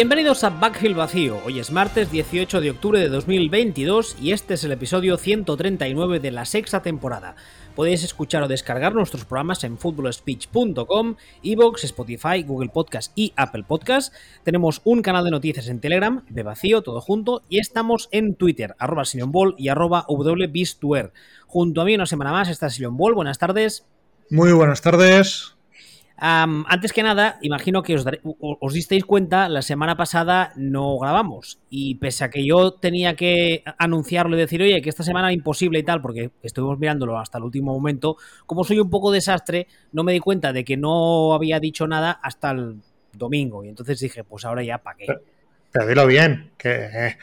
Bienvenidos a Backfield Vacío. Hoy es martes 18 de octubre de 2022 y este es el episodio 139 de la sexta temporada. Podéis escuchar o descargar nuestros programas en footballspeech.com, Evox, Spotify, Google Podcast y Apple Podcast. Tenemos un canal de noticias en Telegram, de vacío, todo junto, y estamos en Twitter, arroba Ball y arroba Junto a mí una semana más está Sion Ball. Buenas tardes. Muy buenas tardes antes que nada, imagino que os, os, disteis cuenta, la semana pasada no grabamos. Y pese a que yo tenía que anunciarlo y decir, oye, que esta semana imposible y tal, porque estuvimos mirándolo hasta el último momento, como soy un poco desastre, no me di cuenta de que no había dicho nada hasta el domingo. Y entonces dije, pues ahora ya, ¿para qué? Pero, dilo bien, que,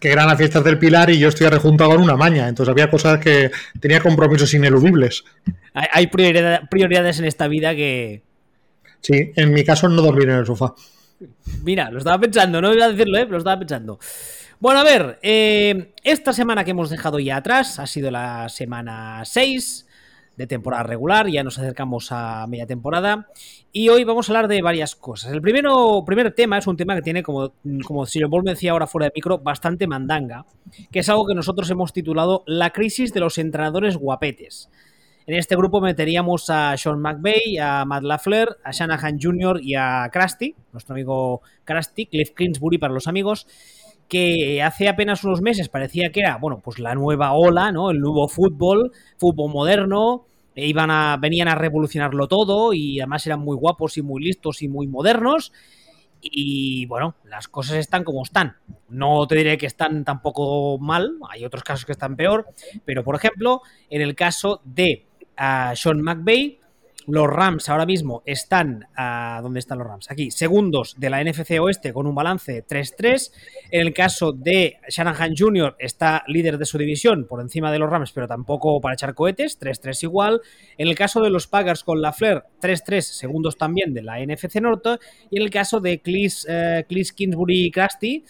que eran las fiestas del Pilar y yo estoy rejuntado en una maña. Entonces había cosas que tenía compromisos ineludibles. Hay prioridades en esta vida que. Sí, en mi caso no dormir en el sofá. Mira, lo estaba pensando, no iba a decirlo, ¿eh? lo estaba pensando. Bueno, a ver, eh, esta semana que hemos dejado ya atrás ha sido la semana 6 de temporada regular, ya nos acercamos a media temporada y hoy vamos a hablar de varias cosas. El primero, primer tema es un tema que tiene, como, como Sir me decía ahora fuera de micro, bastante mandanga, que es algo que nosotros hemos titulado La crisis de los entrenadores guapetes. En este grupo meteríamos a Sean McVay, a Matt LaFleur, a Shanahan Jr. y a Krusty, nuestro amigo Krusty, Cliff Kingsbury para los amigos, que hace apenas unos meses parecía que era, bueno, pues la nueva ola, ¿no? El nuevo fútbol, fútbol moderno, e iban a, venían a revolucionarlo todo y además eran muy guapos y muy listos y muy modernos. Y bueno, las cosas están como están. No te diré que están tampoco mal, hay otros casos que están peor, pero por ejemplo, en el caso de uh, Sean McVay, los Rams ahora mismo están. a ¿Dónde están los Rams? Aquí, segundos de la NFC Oeste con un balance 3-3. En el caso de Shanahan Jr., está líder de su división por encima de los Rams, pero tampoco para echar cohetes, 3-3 igual. En el caso de los Packers con la Flair, 3-3, segundos también de la NFC Norte. Y en el caso de Clis, uh, Kingsbury y Krusty,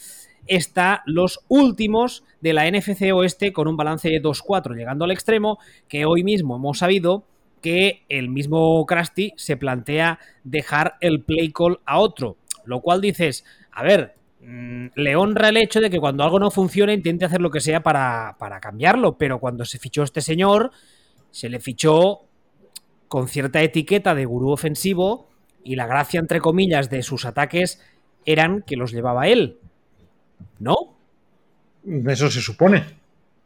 está los últimos de la NFC Oeste con un balance de 2-4, llegando al extremo que hoy mismo hemos sabido que el mismo Krusty se plantea dejar el play call a otro. Lo cual dices, a ver, mm, le honra el hecho de que cuando algo no funciona intente hacer lo que sea para, para cambiarlo, pero cuando se fichó este señor, se le fichó con cierta etiqueta de gurú ofensivo y la gracia, entre comillas, de sus ataques eran que los llevaba él. ¿No? Eso se supone.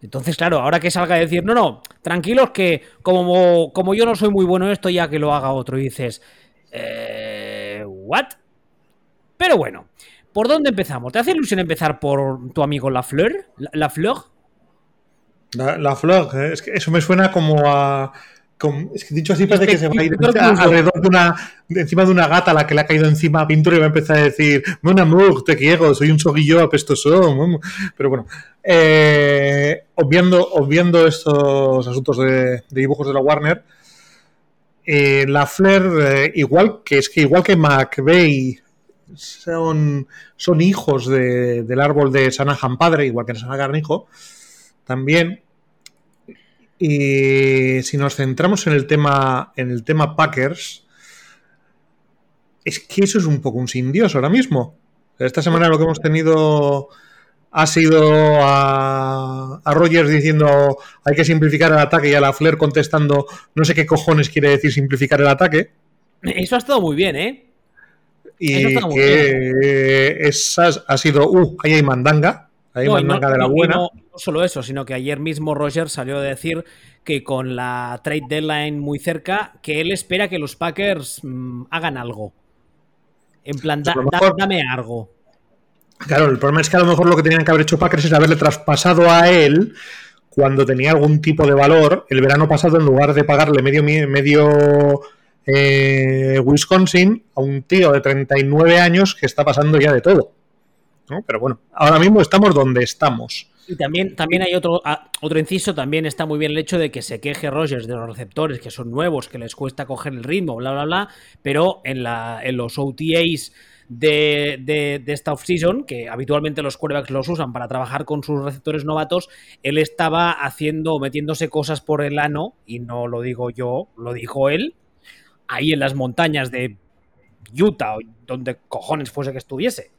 Entonces, claro, ahora que salga a decir, no, no, tranquilos que como, como yo no soy muy bueno en esto, ya que lo haga otro, y dices, eh, ¿what? Pero bueno, ¿por dónde empezamos? ¿Te hace ilusión empezar por tu amigo La Fleur? ¿La, Fleur? La, la Fleur, eh, es que eso me suena como a es que dicho así parece que, se va a ir alrededor de una, encima de una gata a la que le ha caído encima a Pintura y va a empezar a decir, Mon amour, te quiero, soy un soguillo apestoso. Pero bueno, eh, obviando, estos asuntos de, dibujos de la Warner, eh, la Flair, eh, igual que es que igual que McVeigh son, son hijos del árbol de Sanahan padre, igual que Sanahan hijo, también y si nos centramos en el tema, en el tema Packers, es que eso es un poco un sin Dios ahora mismo. Esta semana lo que hemos tenido ha sido a, a Rogers diciendo hay que simplificar el ataque y a la Flair contestando no sé qué cojones quiere decir simplificar el ataque. Eso ha estado muy bien, ¿eh? Y que Esa ha sido, uh, ahí hay mandanga. Ahí no, mandanga de la buena. No, solo eso, sino que ayer mismo Roger salió a decir que con la trade deadline muy cerca, que él espera que los Packers mm, hagan algo. En plan, dame algo. Claro, el problema es que a lo mejor lo que tenían que haber hecho Packers es haberle traspasado a él cuando tenía algún tipo de valor el verano pasado en lugar de pagarle medio, medio eh, Wisconsin a un tío de 39 años que está pasando ya de todo. Pero bueno, ahora mismo estamos donde estamos. Y también, también hay otro, otro inciso, también está muy bien el hecho de que se queje Rogers de los receptores, que son nuevos, que les cuesta coger el ritmo, bla, bla, bla, pero en, la, en los OTAs de, de, de, esta off-season, que habitualmente los quarterbacks los usan para trabajar con sus receptores novatos, él estaba haciendo, metiéndose cosas por el ano, y no lo digo yo, lo dijo él, ahí en las montañas de Utah donde cojones fuese que estuviese.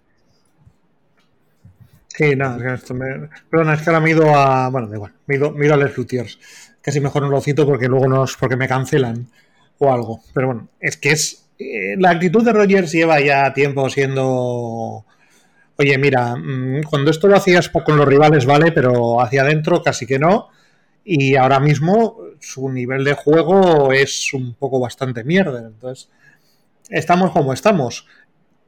Sí, no, es que me... Perdona, es que ahora me he ido a. Bueno, da igual, me he ido, me ido a Les Lutiers. Casi mejor no lo cito porque luego nos. porque me cancelan o algo. Pero bueno, es que es. eh, La actitud de Rogers lleva ya tiempo siendo. Oye, mira, mm, cuando esto lo hacías con los rivales, vale, pero hacia adentro casi que no. Y ahora mismo su nivel de juego es un poco bastante mierda. Entonces, estamos como estamos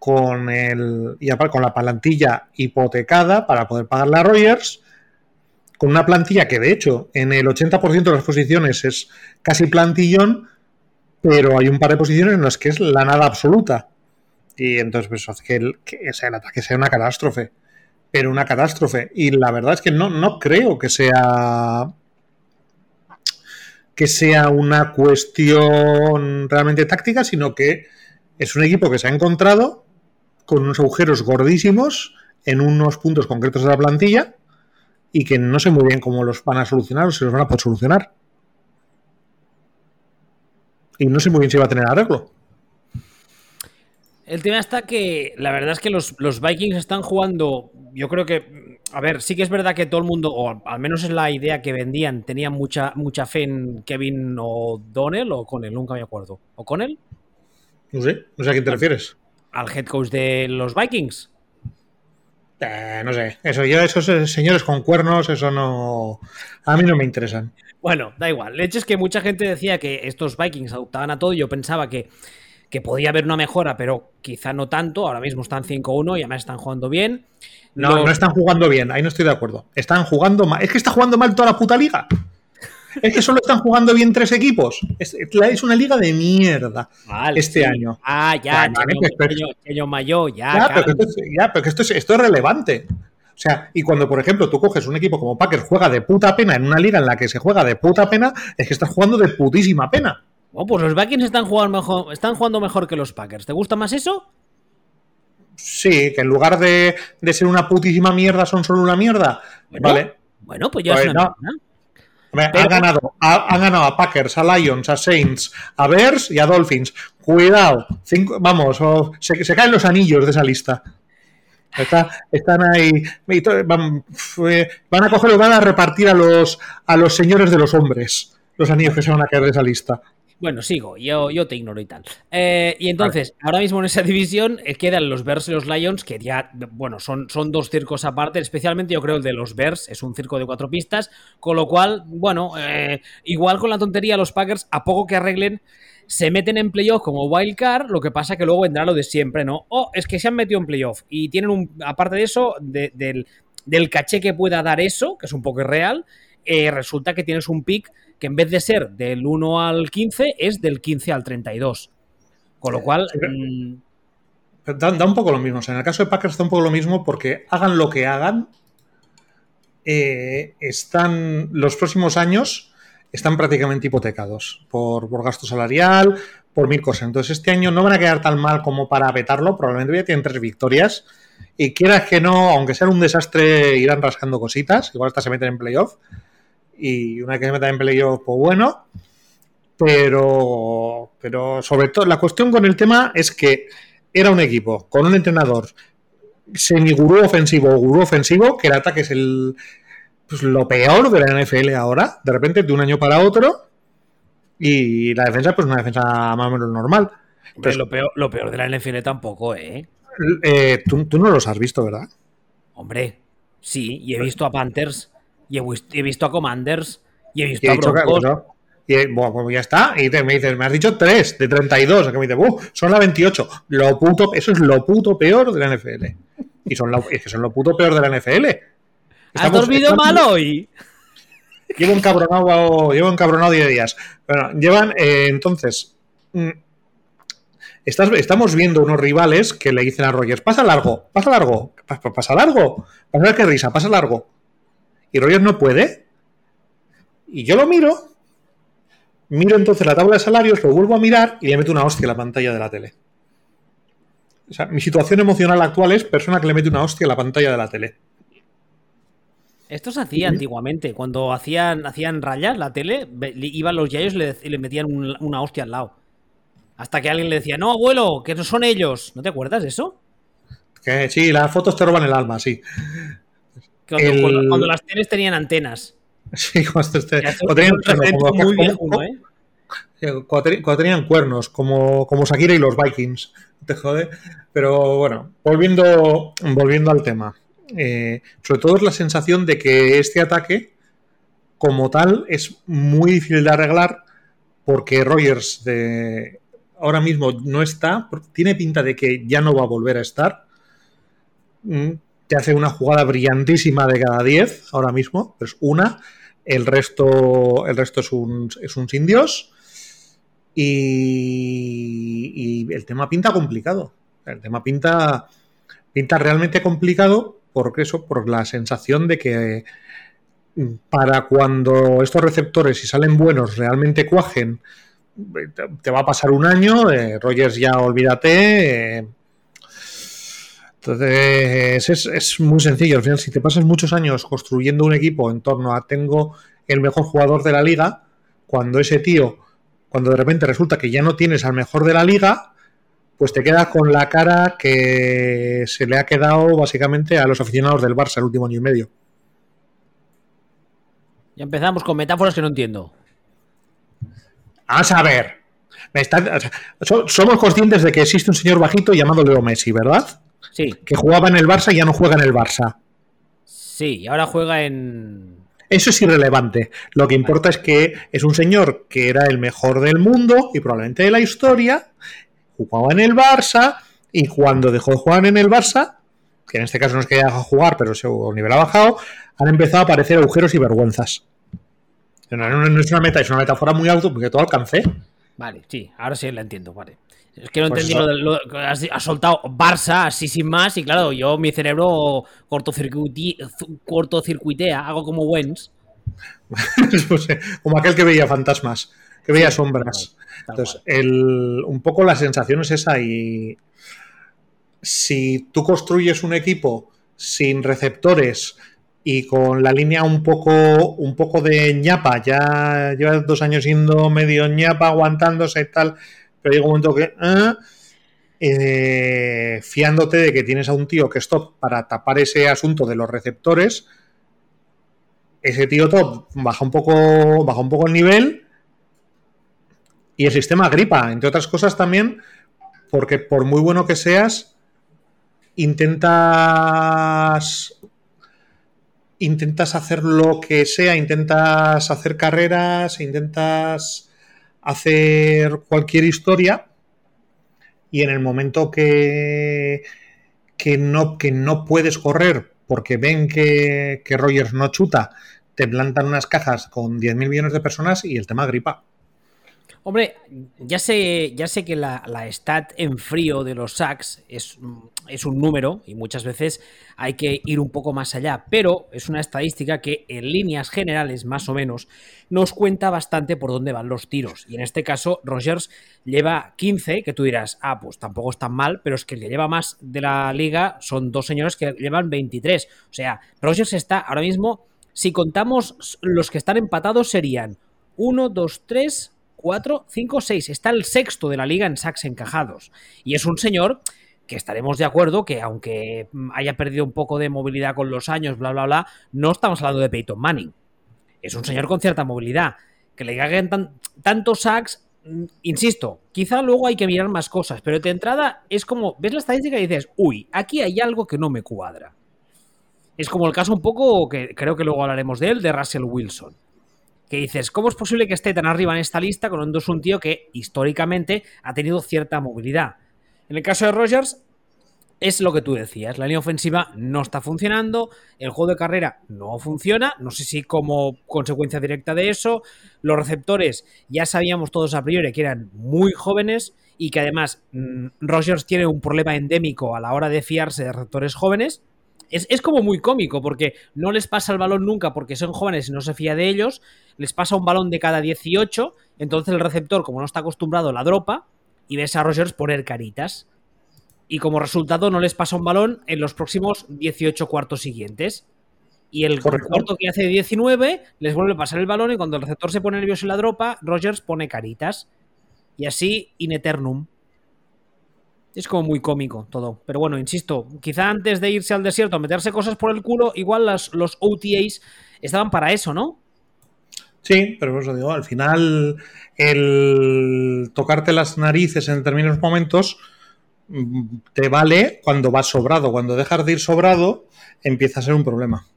con la plantilla hipotecada para poder pagarle a Rogers, con una plantilla que de hecho en el 80% de las posiciones es casi plantillón, pero hay un par de posiciones en las que es la nada absoluta. Y entonces pues, hace que el ataque sea una catástrofe. Pero una catástrofe. Y la verdad es que no, no creo que sea que sea una cuestión realmente táctica, sino que es un equipo que se ha encontrado con unos agujeros gordísimos en unos puntos concretos de la plantilla y que no sé muy bien cómo los van a solucionar o si los van a poder solucionar. Y no sé muy bien si va a tener arreglo. El tema está que la verdad es que los, los Vikings están jugando. Yo creo que. A ver, sí que es verdad que todo el mundo, o al menos es la idea que vendían, tenían mucha, mucha fe en Kevin O'Donnell o Connell, nunca me acuerdo. ¿O Connell? No sé, no sé a quién te refieres. Al head coach de los Vikings. Eh, no sé, eso, yo, esos eh, señores con cuernos, eso no. A mí no me interesan. Bueno, da igual. El hecho es que mucha gente decía que estos Vikings adoptaban a todo. y Yo pensaba que, que podía haber una mejora, pero quizá no tanto. Ahora mismo están 5-1 y además están jugando bien. No, Los- no están jugando bien, ahí no estoy de acuerdo. Están jugando mal. Es que está jugando mal toda la puta liga. Es que solo están jugando bien tres equipos. Es, es una liga de mierda. Vale, este sí. año. Ah, ya, pues, pues- ya. Ya, pero que, esto, es- ya, pero que esto, es, esto es relevante. O sea, y cuando, por ejemplo, tú coges un equipo como Packers, juega de puta pena en una liga en la que se juega de puta pena, es que estás jugando de putísima pena. Oh, pues los Vikings están jugando mejor, están jugando mejor que los Packers. ¿Te gusta más eso? Sí, que en lugar de, de ser una putísima mierda son solo una mierda. Bueno, vale. Bueno, pues ya Pues es una no. mierda. Hombre, Pero- han, ganado, ha- han ganado a Packers, a Lions, a Saints, a Bears y a Dolphins. Cuidado, cinco- vamos, o- se, se caen los anillos de esa lista. Está- están ahí. Van, van a coger y van a repartir a los, a los señores de los hombres los anillos que se van a caer de esa lista. Bueno, sigo, yo, yo te ignoro y tal. Eh, y entonces, ahora mismo en esa división eh, quedan los Bears y los Lions, que ya, bueno, son, son dos circos aparte, especialmente yo creo el de los Bears, es un circo de cuatro pistas, con lo cual, bueno, eh, igual con la tontería los Packers, a poco que arreglen, se meten en playoff como wild card, lo que pasa que luego vendrá lo de siempre, ¿no? O es que se han metido en playoff y tienen un, aparte de eso, de- del, del caché que pueda dar eso, que es un poco irreal, resulta que tienes un pick que en vez de ser del 1 al 15 es del 15 al 32. Con lo cual, Sí, pero- mm, Da, da un poco lo mismo. O sea, en el caso de Packers da un poco lo mismo porque hagan lo que hagan, eh, están los próximos años están prácticamente hipotecados por, por gasto salarial, por mil cosas. Entonces este año no van a quedar tan mal como para vetarlo. Probablemente ya tienen tres victorias. Y quieras que no, aunque sea un desastre, irán rascando cositas. Igual hasta se meten en playoff. Y una vez que se metan en playoff, pues bueno. Pero, pero sobre todo, la cuestión con el tema es que era un equipo con un entrenador semi-gurú ofensivo o gurú ofensivo, que el ataque es el, pues, lo peor de la NFL ahora, de repente, de un año para otro, y la defensa, pues una defensa más o menos normal. hombre, Entonces, lo, peor, lo peor de la NFL tampoco, ¿eh? eh, tú, tú no los has visto, ¿verdad? Hombre, sí, y he visto a Panthers, y he, vis- he visto a Commanders, y he visto Y he a dicho Broncos. y, bueno, pues ya está. Y te, me dices, me has dicho 3 de 32. Que me dices, "Uh, son la 28. Lo puto, eso es lo puto peor de la NFL. Y son lo, es que son lo puto peor de la NFL. ¿Has Estamos- dormido estamos- mal hoy? Llevo encabronado, llevo encabronado 10 días. Bueno, llevan, eh, entonces, mm, estás, estamos viendo unos rivales que le dicen a Rogers, pasa largo, pasa largo, pa- pa- pasa largo, pasa ver qué risa, pasa largo. Y Rogers no puede. Y yo lo miro, miro entonces la tabla de salarios, lo vuelvo a mirar y le meto una hostia a la pantalla de la tele. O sea, mi situación emocional actual es persona que le mete una hostia a la pantalla de la tele. Esto se hacía antiguamente, cuando hacían, hacían rayas la tele, iban los yayos y le, metían un- una hostia al lado. Hasta que alguien le decía, no, abuelo, que no son ellos. ¿No te acuerdas de eso? Que sí, las fotos te roban el alma, sí. Cuando, las tienes tenían antenas. Sí, cuando, tenían, cuando, tenían cuernos, como, como Shakira y los Vikings. Te jode. Pero bueno, volviendo, volviendo al tema. Eh, sobre todo es la sensación de que este ataque, como tal, es muy difícil de arreglar porque Rogers de, ahora mismo no está, tiene pinta de que ya no va a volver a estar. Te hace una jugada brillantísima de cada 10 ahora mismo, es una. El resto, el resto es un, es un sin Dios. Y, y, el tema pinta complicado. El tema pinta, pinta realmente complicado porque eso, por la sensación de que mm, para cuando estos receptores, si salen buenos, realmente cuajen te va a pasar un año, eh, Rogers ya olvídate. Eh. Entonces es, es, muy sencillo. Al final, si te pasas muchos años construyendo un equipo en torno a tengo el mejor jugador de la liga, cuando ese tío, cuando de repente resulta que ya no tienes al mejor de la liga, pues te quedas con la cara que se le ha quedado básicamente a los aficionados del Barça el último año y medio. Ya empezamos con metáforas que no entiendo. A ver. somos conscientes de que existe un señor bajito llamado Leo Messi, ¿verdad? Sí. Que jugaba en el Barça y ya no juega en el Barça. Sí, y ahora juega en. Eso es irrelevante. Lo que importa es que es un señor que era el mejor del mundo y probablemente de la historia, jugaba en el Barça y cuando dejó de jugar en el Barça, que en este caso no es que haya dejado de jugar, pero su nivel ha bajado, han empezado a aparecer agujeros y vergüenzas. No, es una meta, es una metáfora muy auto porque todo alcancé. Vale, sí, ahora sí la entiendo, vale. Es que no pues entendí lo, de has, soltado Barça así sin más y claro, yo mi cerebro cortocircuitea, hago como Wens. Pues, eh, como aquel que veía fantasmas, que veía sombras. Entonces, un poco la sensación es esa y si tú construyes un equipo sin receptores, y con la línea un poco, un poco de ñapa, ya lleva dos años siendo medio ñapa, aguantándose y tal, pero llega un momento que... ¿eh? Eh, fiándote de que tienes a un tío que es top para tapar ese asunto de los receptores, ese tío top baja un poco, baja un poco el nivel y el sistema gripa, entre otras cosas también, porque por muy bueno que seas, intentas intentas hacer lo que sea, intentas hacer carreras, intentas hacer cualquier historia y en el momento que, que, no, que no puedes correr porque ven que, que Rogers no chuta, te plantan unas cajas con 10.000 millones de personas y el tema gripa. Hombre, ya sé, ya sé que la, stat en frío de los sacks es, es, un número y muchas veces hay que ir un poco más allá, pero es una estadística que en líneas generales, más o menos, nos cuenta bastante por dónde van los tiros. Y en este caso, Rogers lleva 15, que tú dirás, ah, pues tampoco es tan mal, pero es que el que lleva más de la liga son dos señores que llevan 23. O sea, Rogers está ahora mismo, si contamos los que están empatados, serían 1, 2, 3 4, 5, 6. Está el sexto de la liga en sacks encajados. Y es un señor que estaremos de acuerdo que aunque haya perdido un poco de movilidad con los años, bla, bla, bla, no estamos hablando de Peyton Manning. Es un señor con cierta movilidad. Que le caguen tantos sacks, mm, insisto, quizá luego hay que mirar más cosas, pero de entrada es como, ves la estadística y dices, uy, aquí hay algo que no me cuadra. Es como el caso un poco, que creo que luego hablaremos de él, de Russell Wilson que dices, ¿cómo es posible que esté tan arriba en esta lista con un tío que históricamente ha tenido cierta movilidad? En el caso de Rogers, es lo que tú decías, la línea ofensiva no está funcionando, el juego de carrera no funciona, no sé si como consecuencia directa de eso, los receptores ya sabíamos todos a priori que eran muy jóvenes y que además mm, Rogers tiene un problema endémico a la hora de fiarse de receptores jóvenes, es, como muy cómico porque no les pasa el balón nunca porque son jóvenes y no se fía de ellos, les pasa un balón de cada 18, entonces el receptor, como no está acostumbrado, la dropa y ves a Rogers poner caritas. Y como resultado no les pasa un balón en los próximos 18 cuartos siguientes. Y el cuarto que hace 19 les vuelve a pasar el balón y cuando el receptor se pone nervioso y la dropa, Rogers pone caritas. y así in eternum. Es como muy cómico todo. Pero bueno, insisto, quizá antes de irse al desierto a meterse cosas por el culo, igual las, los OTAs estaban para eso, ¿no? Sí, pero eso digo, al final el tocarte las narices en determinados momentos mm, te vale cuando vas sobrado. Cuando dejas de ir sobrado, empieza a ser un problema.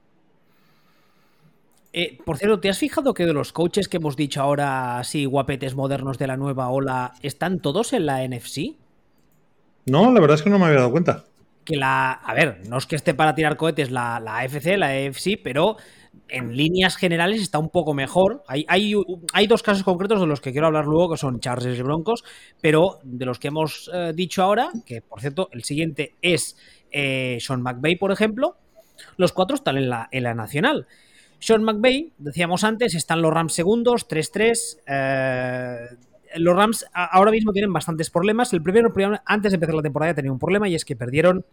Eh, por cierto, ¿te has fijado que de los coaches que hemos dicho ahora, así guapetes modernos de la nueva ola, están todos en la NFC? No, la verdad es que no me había dado cuenta. Que la. A ver, no es que esté para tirar cohetes la, la AFC, la AFC, pero en líneas generales está un poco mejor. Hay, hay, hay, dos casos concretos de los que quiero hablar luego, que son Chargers y Broncos, pero de los que hemos eh, dicho ahora, que por cierto, el siguiente es eh, Sean McVay, por ejemplo, los cuatro están en la, en la nacional. Sean McVay, decíamos antes, están los Rams segundos, 3-3. Eh, los Rams ahora mismo tienen bastantes problemas. El primero, antes de empezar la temporada, tenía un problema y es que perdieron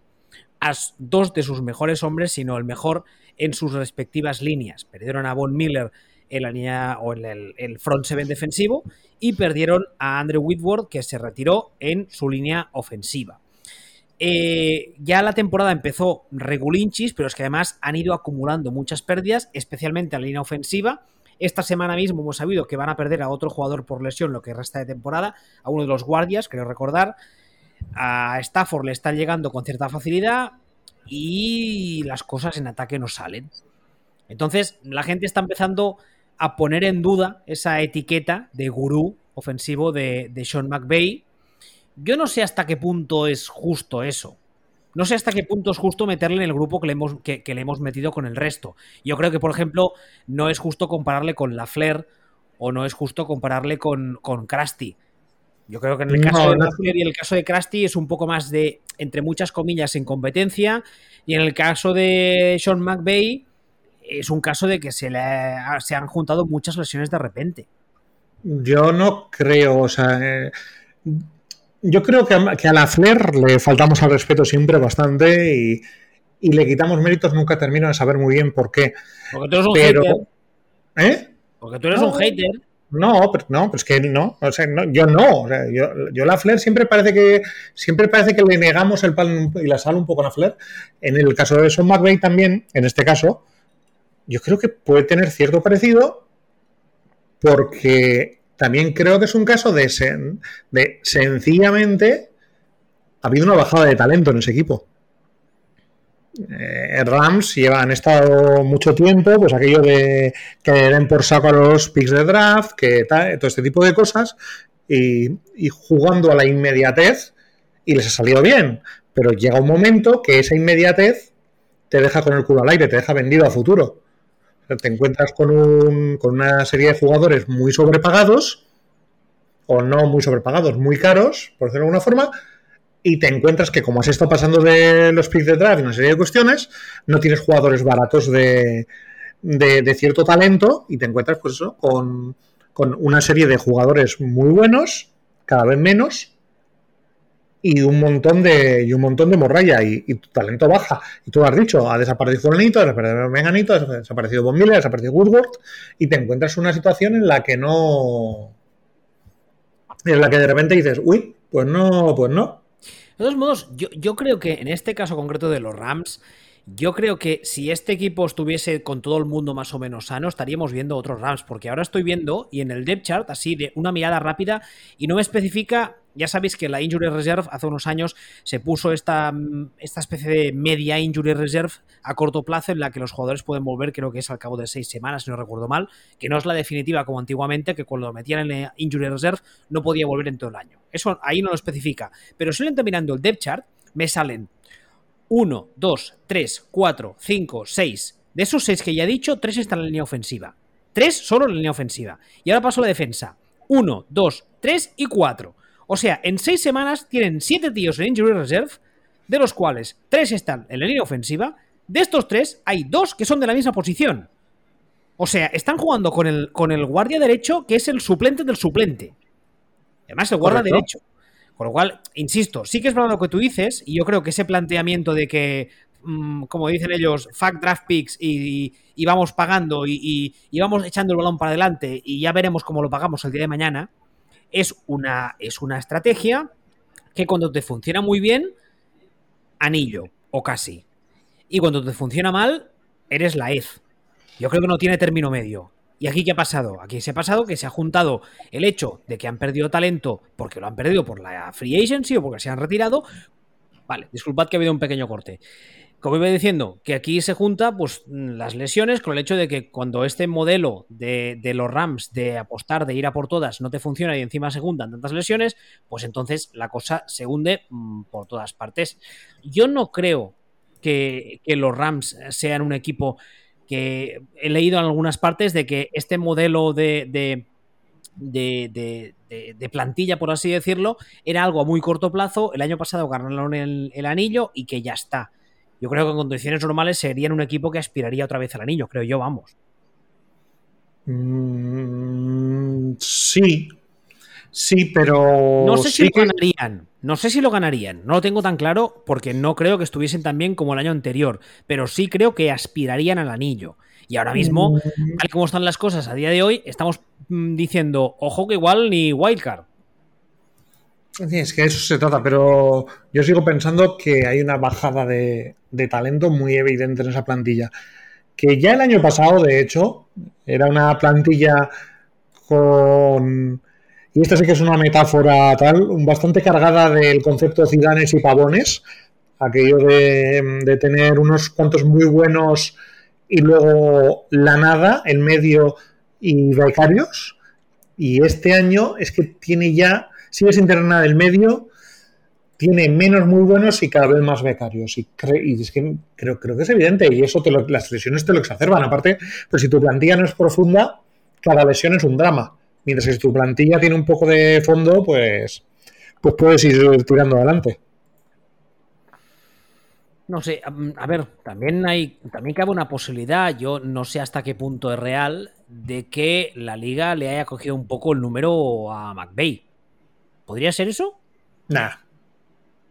a dos de sus mejores hombres, sino el mejor en sus respectivas líneas. Perdieron a Von Miller en la línea o en el, front seven defensivo y perdieron a Andrew Whitworth que se retiró en su línea ofensiva. Eh, ya la temporada empezó regulinchis, pero es que además han ido acumulando muchas pérdidas, especialmente en la línea ofensiva. Esta semana mismo hemos sabido que van a perder a otro jugador por lesión lo que resta de temporada, a uno de los guardias, creo recordar. A Stafford le están llegando con cierta facilidad y las cosas en ataque no salen. Entonces, la gente está empezando a poner en duda esa etiqueta de gurú ofensivo de, de Sean McVay. Yo no sé hasta qué punto es justo eso. No sé hasta qué punto es justo meterle en el grupo que le, hemos, que, le hemos metido con el resto. Yo creo que, por ejemplo, no es justo compararle con La Flair o no es justo compararle con, con Krusty. Yo creo que en el caso de Flair y el caso de Krusty es un poco más de, entre muchas comillas, en competencia. Y en el caso de Sean McVay es un caso de que se, le, se han juntado muchas lesiones de repente. Yo no creo, o sea, eh, yo creo que a, la Flair le faltamos al respeto siempre bastante y, le quitamos méritos, nunca termino de saber muy bien por qué. Porque tú eres un hater. ¿Eh? Porque tú eres un hater. No, pero no, pues que no, o sea, yo no, yo, la Flair siempre parece que siempre parece que le negamos el pan y la sal un poco a la Flair. En el caso de Son McVeigh también, en este caso, yo creo que puede tener cierto parecido porque también creo que es un caso de, sencillamente ha habido una bajada de talento en ese equipo. Eh, Rams llevan, han estado mucho tiempo, pues aquello de que den por saco a los picks de draft, que tal, todo este tipo de cosas, y, jugando a la inmediatez, y les ha salido bien. Pero llega un momento que esa inmediatez te deja con el culo al aire, te deja vendido a futuro te encuentras con, un, con una serie de jugadores muy sobrepagados, o no muy sobrepagados, muy caros, por decirlo de alguna forma, y te encuentras que como has estado pasando de los picks de draft y una serie de cuestiones, no tienes jugadores baratos de, de, cierto talento y te encuentras pues eso, con, con una serie de jugadores muy buenos, cada vez menos, y un montón de y un montón de morralla y, tu talento baja. Y tú has dicho, ha desaparecido Fulanito, ha desaparecido Meganito, ha desaparecido Von Miller, ha desaparecido Woodward y te encuentras una situación en la que no en la que de repente dices, uy, pues no, pues no. De todos modos, yo, yo creo que en este caso concreto de los Rams, yo creo que si este equipo estuviese con todo el mundo más o menos sano, estaríamos viendo otros Rams, porque ahora estoy viendo, y en el depth chart, así de una mirada rápida, y no me especifica, ya sabéis que la Injury Reserve hace unos años se puso esta, esta especie de media Injury Reserve a corto plazo en la que los jugadores pueden volver, creo que es al cabo de seis semanas, si no recuerdo mal, que no es la definitiva como antiguamente, que cuando lo metían en la Injury Reserve no podía volver en todo el año. Eso ahí no lo especifica. Pero simplemente mirando el depth chart, me salen 1, 2, 3, 4, 5, 6. De esos 6 que ya he dicho, 3 están en la línea ofensiva. 3 solo en la línea ofensiva. Y ahora paso a la defensa. 1, 2, 3 y 4. O sea, en 6 semanas tienen 7 tíos en Injury Reserve, de los cuales 3 están en la línea ofensiva. De estos 3 hay 2 que son de la misma posición. O sea, están jugando con el, con el guardia derecho, que es el suplente del suplente. Además, el guardia derecho. Con lo cual, insisto, sí que es verdad lo que tú dices, y yo creo que ese planteamiento de que, mm, como dicen ellos, fuck draft picks y, vamos pagando y, vamos echando el balón para adelante y ya veremos cómo lo pagamos el día de mañana, es una, es una estrategia que cuando te funciona muy bien, anillo, o casi. Y cuando te funciona mal, eres la EZ. Yo creo que no tiene término medio. ¿Y aquí qué ha pasado? Aquí se ha pasado que se ha juntado el hecho de que han perdido talento porque lo han perdido por la free agency o porque se han retirado. Vale, disculpad que ha habido un pequeño corte. Como iba diciendo, que aquí se junta pues, las lesiones con el hecho de que cuando este modelo de, los Rams de apostar, de ir a por todas, no te funciona y encima se juntan tantas lesiones, pues entonces la cosa se hunde mmm, por todas partes. Yo no creo que, los Rams sean un equipo que he leído en algunas partes de que este modelo de, de, de, de, plantilla, por así decirlo, era algo a muy corto plazo. El año pasado ganaron el, anillo y que ya está. Yo creo que en condiciones normales serían un equipo que aspiraría otra vez al anillo, creo yo, vamos. Mm, sí, Sí, pero. No sé si lo ganarían. No sé si lo ganarían. No lo tengo tan claro porque no creo que estuviesen tan bien como el año anterior. Pero sí creo que aspirarían al anillo. Y ahora mismo, Mm, tal como están las cosas a día de hoy, estamos mm, diciendo, ojo que igual ni wildcard. Sí, es que eso se trata, pero yo sigo pensando que hay una bajada de, de talento muy evidente en esa plantilla. Que ya el año pasado, de hecho, era una plantilla con. Y esta sí que es una metáfora tal, bastante cargada del concepto de cidanes y pavones. Aquello de, de tener unos cuantos muy buenos y luego la nada en medio y becarios. Y este año es que tiene ya, sigue sin tener nada del medio, tiene menos muy buenos y cada vez más becarios. Y, cre- y es que creo, creo que es evidente, y eso te lo- las lesiones te lo exacerban. Aparte, pues si tu plantilla no es profunda, cada lesión es un drama. Mientras que si tu plantilla tiene un poco de fondo, pues, pues puedes ir tirando adelante. No sé, a ver, también hay, también cabe una posibilidad, yo no sé hasta qué punto es real, de que la liga le haya cogido un poco el número a McVeigh. ¿Podría ser eso? Nah,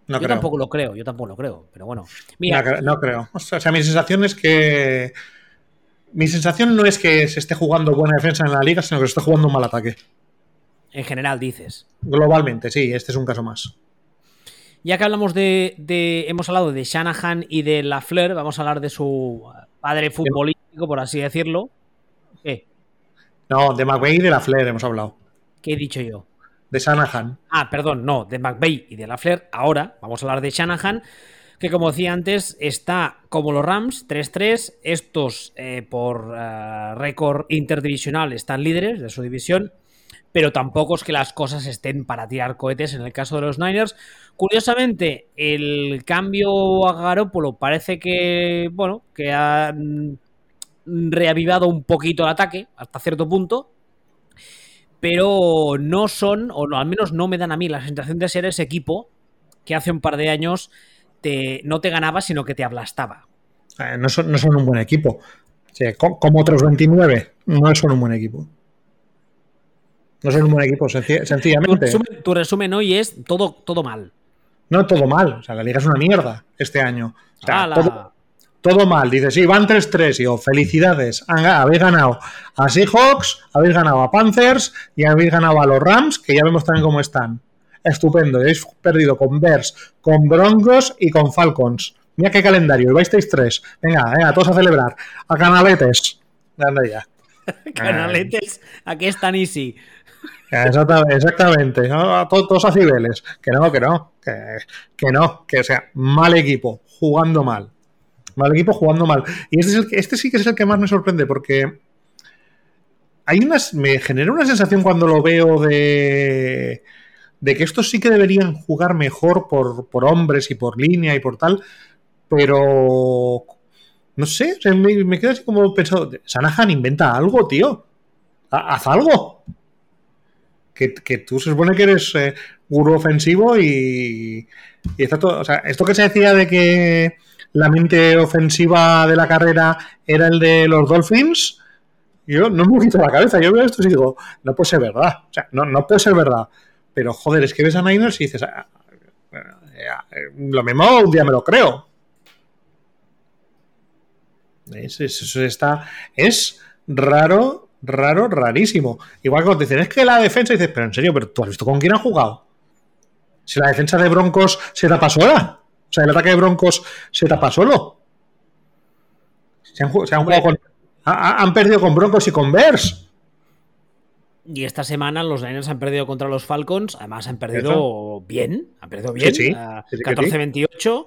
no yo creo. tampoco lo creo, yo tampoco lo creo, pero bueno. Mira, No, cre- no creo. O sea, mi sensación es que. Mi sensación no es que se esté jugando buena defensa en la liga, sino que se está jugando un mal ataque. en general dices. Globalmente, sí, este es un caso más. Ya que hablamos de, de- hemos hablado de Shanahan y de Lafleur, vamos a hablar de su padre futbolístico, por así decirlo. ¿Qué? No, de McVeigh y de la Flair hemos hablado. ¿Qué he dicho yo? De Shanahan. Ah, perdón, no, de McVeigh y de Lafleur. Ahora vamos a hablar de Shanahan, que como decía antes, está como los Rams, 3-3. Estos, eh, por eh, récord interdivisional, están líderes de su división. Pero tampoco es que las cosas estén para tirar cohetes en el caso de los Niners. Curiosamente, el cambio a Garópolo parece que, bueno, que ha mm, reavivado un poquito el ataque hasta cierto punto pero no son, o no, al menos no me dan a mí la sensación de ser ese equipo que hace un par de años te, no te ganaba, sino que te aplastaba. Eh, no, son, no son un buen equipo. O sea, co- como otros 29, no son un buen equipo. No son un buen equipo, senci- Tu sencillamente. resumen, tu resumen hoy es todo, todo mal. No todo mal. O sea, la liga es una mierda este año. O sea, Ala. todo, todo mal. Dice, sí, van 3-3. Y yo, felicidades. Habéis ganado a Seahawks, habéis ganado a Panthers y habéis ganado a los Rams, que ya vemos también cómo están. Estupendo. Habéis perdido con Bears, con Broncos y con Falcons. Mira qué calendario. Y vais 3 Venga, venga, todos a celebrar. A canaletes. Anda ya. Canaletes, aquí están easy. Exacta- Exactamente, ¿no? Todos a cibeles. Que no, que no, que, que no, que o sea, mal equipo, jugando mal. Mal equipo jugando mal. Y este, es el que- este sí que es el que más me sorprende porque hay unas. Me genera una sensación cuando lo veo de. de que estos sí que deberían jugar mejor por, por hombres y por línea y por tal. Pero. No sé, me, me quedo así como pensando. Sanahan inventa algo, tío. Ha- Haz algo que, que tú se supone que eres eh, ofensivo y, y está. O sea, esto que se decía de que la mente ofensiva de la carrera era el de los Dolphins, yo no me quito la cabeza. Yo veo esto y digo, no puede ser verdad. O sea, no, no puede ser verdad. Pero joder, es que ves a Niners y dices, ah, eh, eh, lo mismo un día me lo creo. Es, está, es raro raro, rarísimo. Igual cuando te dicen, es que la defensa, dices, pero en serio, pero tú has visto con quién han jugado. Si la defensa de Broncos se tapa sola. O sea, el ataque de Broncos se tapa solo. Se han, jugado con, han perdido con Broncos y con Bears. Y esta semana los Niners han perdido contra los Falcons. Además, han perdido bien. Han perdido bien. 14-28.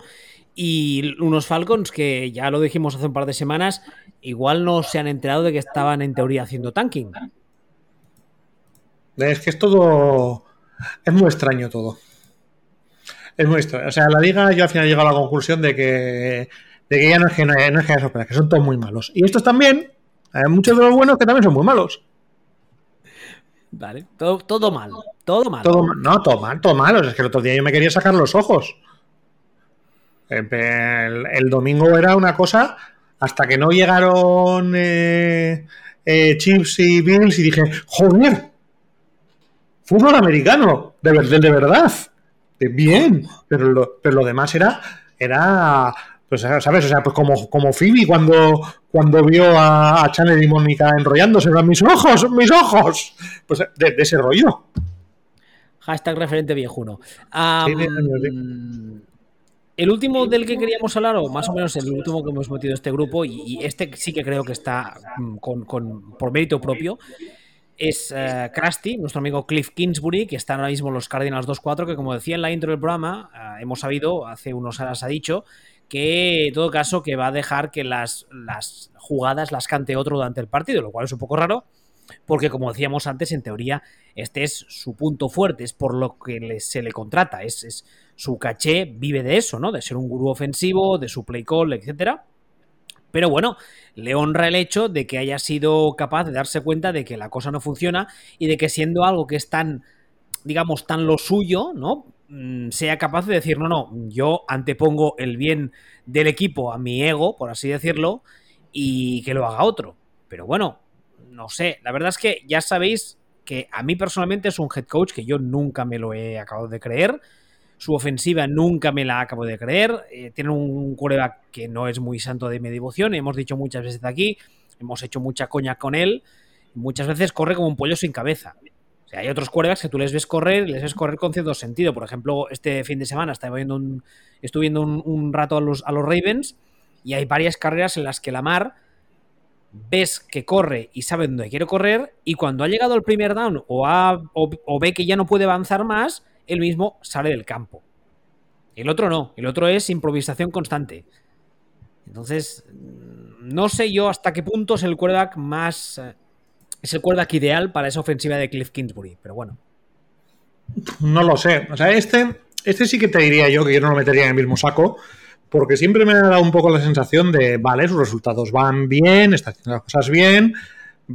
Y unos Falcons que ya lo dijimos hace un par de semanas, igual no se han enterado de que estaban en teoría haciendo tanking. Es que es todo. Es muy extraño todo. Es muy extraño. O sea, la liga, yo al final he llegado a la conclusión de que, de que ya no es que no, es que haya que son todos muy malos. Y estos también, hay muchos de los buenos que también son muy malos. Vale, todo, todo mal, todo mal. no, todo mal, todo mal. es que el otro día yo me quería sacar los ojos. El, domingo era una cosa hasta que no llegaron eh, eh, Chips y Bills y dije, joder, fútbol americano, de, de verdad, bien, pero lo, pero lo demás era, era pues, ¿sabes? O sea, pues como, como Phoebe cuando, cuando vio a, a Chanel y Mónica enrollándose, mis ojos, mis ojos, pues de, ese rollo. Hashtag referente viejuno. El último del que queríamos hablar, o más o menos el último que hemos metido en este grupo, y, este sí que creo que está mm, con, por mérito propio, es uh, Krusty, nuestro amigo Cliff Kingsbury, que está ahora mismo los Cardinals 2-4, que como decía en la intro del programa, eh, hemos sabido, hace unos horas ha dicho, que en todo caso que va a dejar que las, las jugadas las cante otro durante el partido, lo cual es un poco raro, porque como decíamos antes, en teoría, este es su punto fuerte, es por lo que se le contrata, es, es su caché vive de eso, ¿no? De ser un gurú ofensivo, de su play call, etcétera. Pero bueno, le honra el hecho de que haya sido capaz de darse cuenta de que la cosa no funciona y de que siendo algo que es tan, digamos, tan lo suyo, ¿no? Mm, sea capaz de decir, no, no, yo antepongo el bien del equipo a mi ego, por así decirlo, y que lo haga otro. Pero bueno, no sé, la verdad es que ya sabéis que a mí personalmente es un head coach que yo nunca me lo he acabado de creer. Su ofensiva nunca me la acabo de creer. Eh, tiene un quarterback que no es muy santo de mi devoción. Hemos dicho muchas veces aquí, hemos hecho mucha coña con él. Muchas veces corre como un pollo sin cabeza. Hay otros quarterbacks que tú les ves correr, les ves correr con cierto sentido. Por ejemplo, este fin de semana estaba viendo un, estuve viendo un, rato a los, a los Ravens y hay varias carreras en las que Lamar ves que corre y sabe dónde quiere correr y cuando ha llegado el primer down o, o, ve que ya no puede avanzar más, él mismo sale del campo. El otro no, el otro es improvisación constante. Entonces, no sé yo hasta qué punto es el quarterback más... Eh, es el quarterback ideal para esa ofensiva de Cliff Kingsbury, pero bueno. No lo sé. O sea, este, este sí que te diría yo que yo no lo metería en el mismo saco porque siempre me ha dado un poco la sensación de, vale, sus resultados van bien, está haciendo las cosas bien,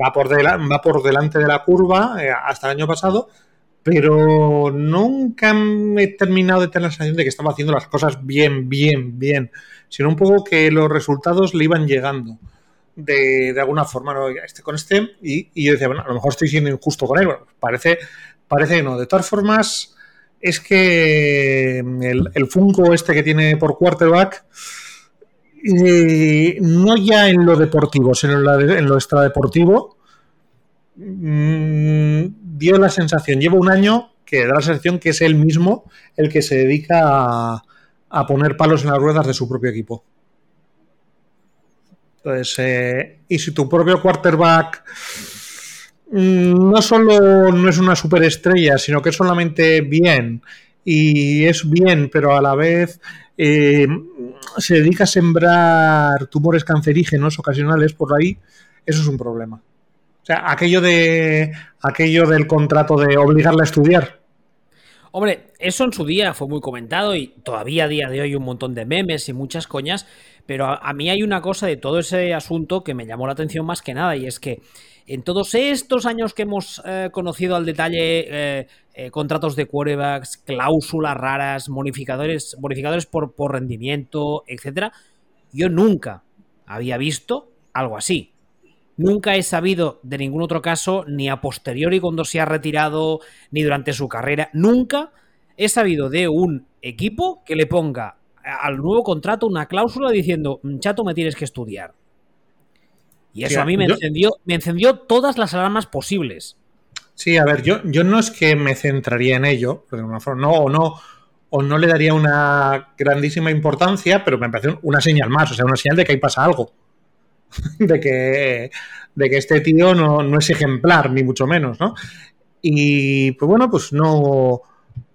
va por, va por delante de la curva eh, hasta el año pasado, pero nunca he terminado de tener la sensación de que estaba haciendo las cosas bien, bien, bien, sino un poco que los resultados le iban llegando. De, alguna forma, este con este, y, yo decía, bueno, a lo mejor estoy siendo injusto con él, parece, parece que no. De todas formas, es que mm, el, el Funko este que tiene por quarterback, eh, no ya en lo deportivo, sino en, lo extradeportivo, mm, dio la sensación, lleva un año que da la sensación que es él mismo el que se dedica a, poner palos en las ruedas de su propio equipo. Entonces, eh, y si tu propio quarterback Mm, no solo no es una superestrella, sino que es solamente bien y es bien, pero a la vez eh, se dedica a sembrar tumores cancerígenos ocasionales por ahí, eso es un problema. O sea, aquello de aquello del contrato de obligarle a estudiar. Hombre, eso en su día fue muy comentado y todavía a día de hoy un montón de memes y muchas coñas, pero a, mí hay una cosa de todo ese asunto que me llamó la atención más que nada y es que en todos estos años que hemos eh, conocido al detalle eh, eh, contratos de quarterbacks, cláusulas raras, bonificadores, bonificadores por, por rendimiento, etcétera, yo nunca había visto algo así. Nunca he sabido de ningún otro caso, ni a posteriori cuando se ha retirado, ni durante su carrera. Nunca he sabido de un equipo que le ponga al nuevo contrato una cláusula diciendo, chato, me tienes que estudiar. Y eso a mí me, encendió, me encendió todas las alarmas posibles. Sí, a ver, yo, yo no es que me centraría en ello, de alguna forma, no, o no, o no le daría una grandísima importancia, pero me parece una señal más, o sea, una señal de que ahí pasa algo. de, que, de que este tío no, no es ejemplar, ni mucho menos, ¿no? Y pues bueno, pues no,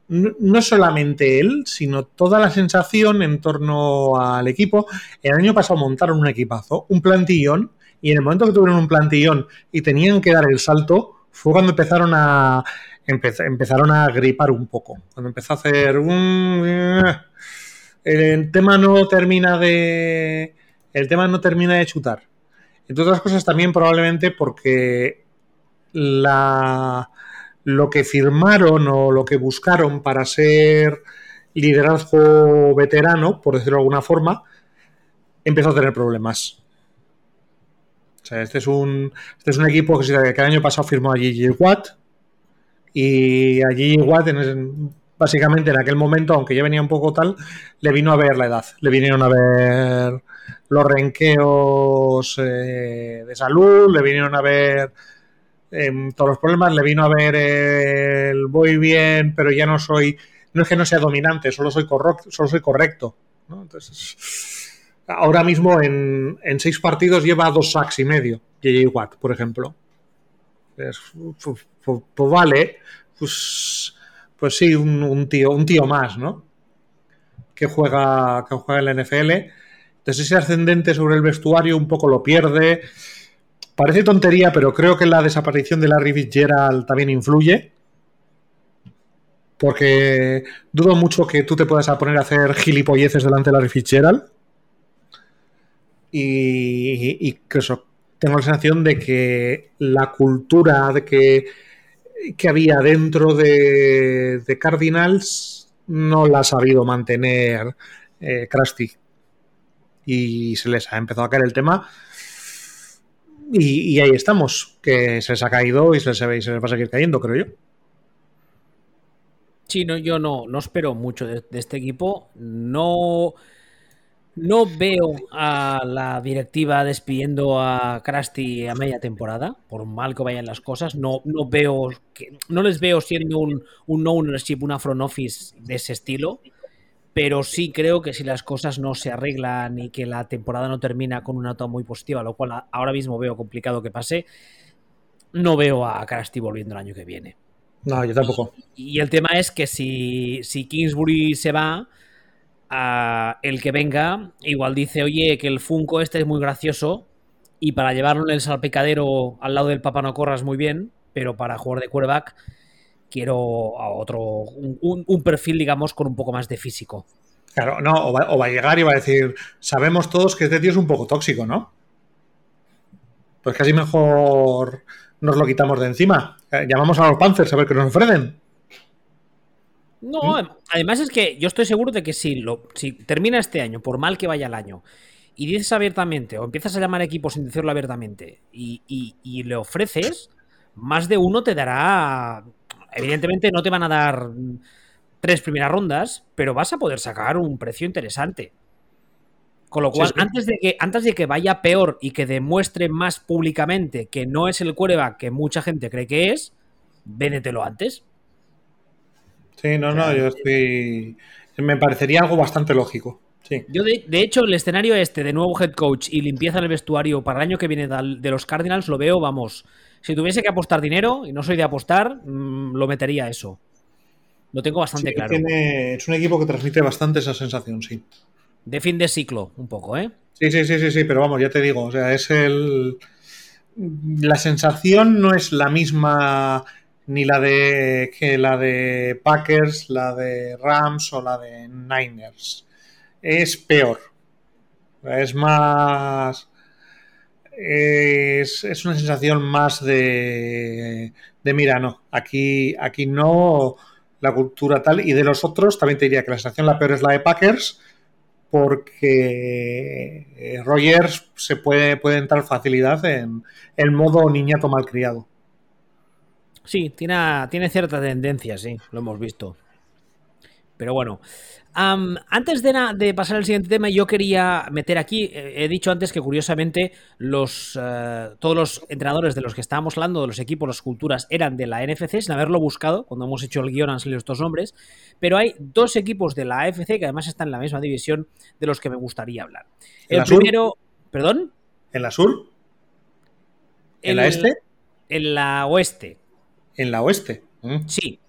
no, solamente él, sino toda la sensación en torno al equipo. El año pasado montaron un equipazo, un plantillón, y en el momento que tuvieron un plantillón y tenían que dar el salto, fue cuando empezaron a empezaron a gripar un poco. Cuando empezó a hacer un el tema no termina de el tema no termina de chutar. Entre otras cosas también probablemente porque lo que firmaron o lo que buscaron para ser liderazgo veterano, por decirlo de alguna forma, empezó a tener problemas. O sea, este es un, este es un equipo que, el año pasado firmó a Gigi Watt y a Gigi Watt básicamente en aquel momento, aunque ya venía un poco tal, le vino a ver la edad, le vinieron a ver los renqueos eh, de salud, le vinieron a ver todos los problemas, le vino a ver el voy bien, pero ya no soy, no es que no sea dominante, solo soy, correcto, solo soy correcto. Ahora mismo en, seis partidos lleva dos sacks y medio, JJ Watt, por ejemplo. Pues, vale, pues, sí, un, tío, un tío más, ¿no? Que juega, que juega en la NFL. Entonces ese ascendente sobre el vestuario un poco lo pierde. Parece tontería, pero creo que la desaparición de Larry Fitzgerald también influye. Porque dudo mucho que tú te puedas poner a hacer gilipolleces delante de Larry Fitzgerald. Y, eso, tengo la sensación de que la cultura de que, que había dentro de, Cardinals no la ha sabido mantener eh, Krusty. Y se les ha empezado a caer el tema y, ahí estamos, que se les ha caído y se les, se les va a seguir cayendo, creo yo. Sí, no, yo no, no espero mucho de, este equipo. No, no veo a la directiva despidiendo a Krusty a media temporada, por mal que vayan las cosas. No, no veo que, no les veo siendo un, un ownership, una front office de ese estilo pero sí creo que si las cosas no se arreglan y que la temporada no termina con una nota muy positiva, lo cual ahora mismo veo complicado que pase, no veo a Carasti volviendo el año que viene. No, yo tampoco. Y, el tema es que si, si Kingsbury se va, el que venga igual dice, oye, que el Funko este es muy gracioso y para llevarlo en el salpicadero al lado del Papa no corras muy bien, pero para jugar de quarterback quiero a otro, un, perfil, digamos, con un poco más de físico. Claro, no, o va, a llegar y va a decir, sabemos todos que este tío es un poco tóxico, ¿no? Pues casi mejor nos lo quitamos de encima. Eh, llamamos a los Panzers a ver qué nos ofrecen. No, ¿Mm? además es que yo estoy seguro de que si, lo, si termina este año, por mal que vaya el año, y dices abiertamente, o empiezas a llamar a equipos sin decirlo abiertamente, y, y le ofreces, más de uno te dará Evidentemente no te van a dar tres primeras rondas, pero vas a poder sacar un precio interesante. Con lo cual, antes, de que, antes de que vaya peor y que demuestre más públicamente que no es el quarterback que mucha gente cree que es, vénetelo antes. Sí, no, no, yo estoy. Me parecería algo bastante lógico. Sí. Yo, de, hecho, el escenario este de nuevo head coach y limpieza en el vestuario para el año que viene de los Cardinals lo veo, vamos, si tuviese que apostar dinero, y no soy de apostar, mm, lo metería eso. Lo tengo bastante claro. es un equipo que transmite bastante esa sensación, sí. De fin de ciclo, un poco, ¿eh? Sí, sí, sí, sí, sí, pero vamos, ya te digo, o sea, es el. La sensación no es la misma ni la de que la de Packers, la de Rams o la de Niners. Es peor. Es más es, una sensación más de, de, mira, no, aquí, aquí no, la cultura tal, y de los otros también te diría que la sensación la peor es la de Packers, porque eh, Rogers se puede, puede entrar facilidad en el modo niñato malcriado. Sí, tiene, tiene cierta tendencia, sí, lo hemos visto. Pero bueno, antes de, pasar al siguiente tema, yo quería meter aquí, he dicho antes que curiosamente los, eh, todos los entrenadores de los que estábamos hablando, de los equipos, las culturas, eran de la NFC, sin haberlo buscado, cuando hemos hecho el guion han salido estos nombres, pero hay dos equipos de la AFC que además están en la misma división de los que me gustaría hablar. El primero, ¿perdón? ¿En la sur? ¿En la este? En la oeste. ¿En la oeste? Mm. Sí,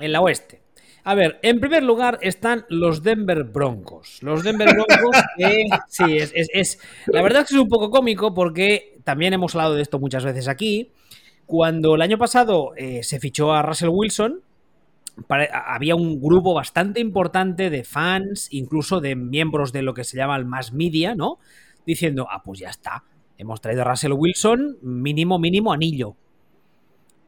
en la oeste. A ver, en primer lugar están los Denver Broncos. Los Denver Broncos, sí, es, La verdad es que es un poco cómico porque también hemos hablado de esto muchas veces aquí. Cuando el año pasado eh, se fichó a Russell Wilson, había un grupo bastante importante de fans, incluso de miembros de lo que se llama el mass media, ¿no? Diciendo, ah, pues ya está, hemos traído a Russell Wilson, mínimo, mínimo anillo.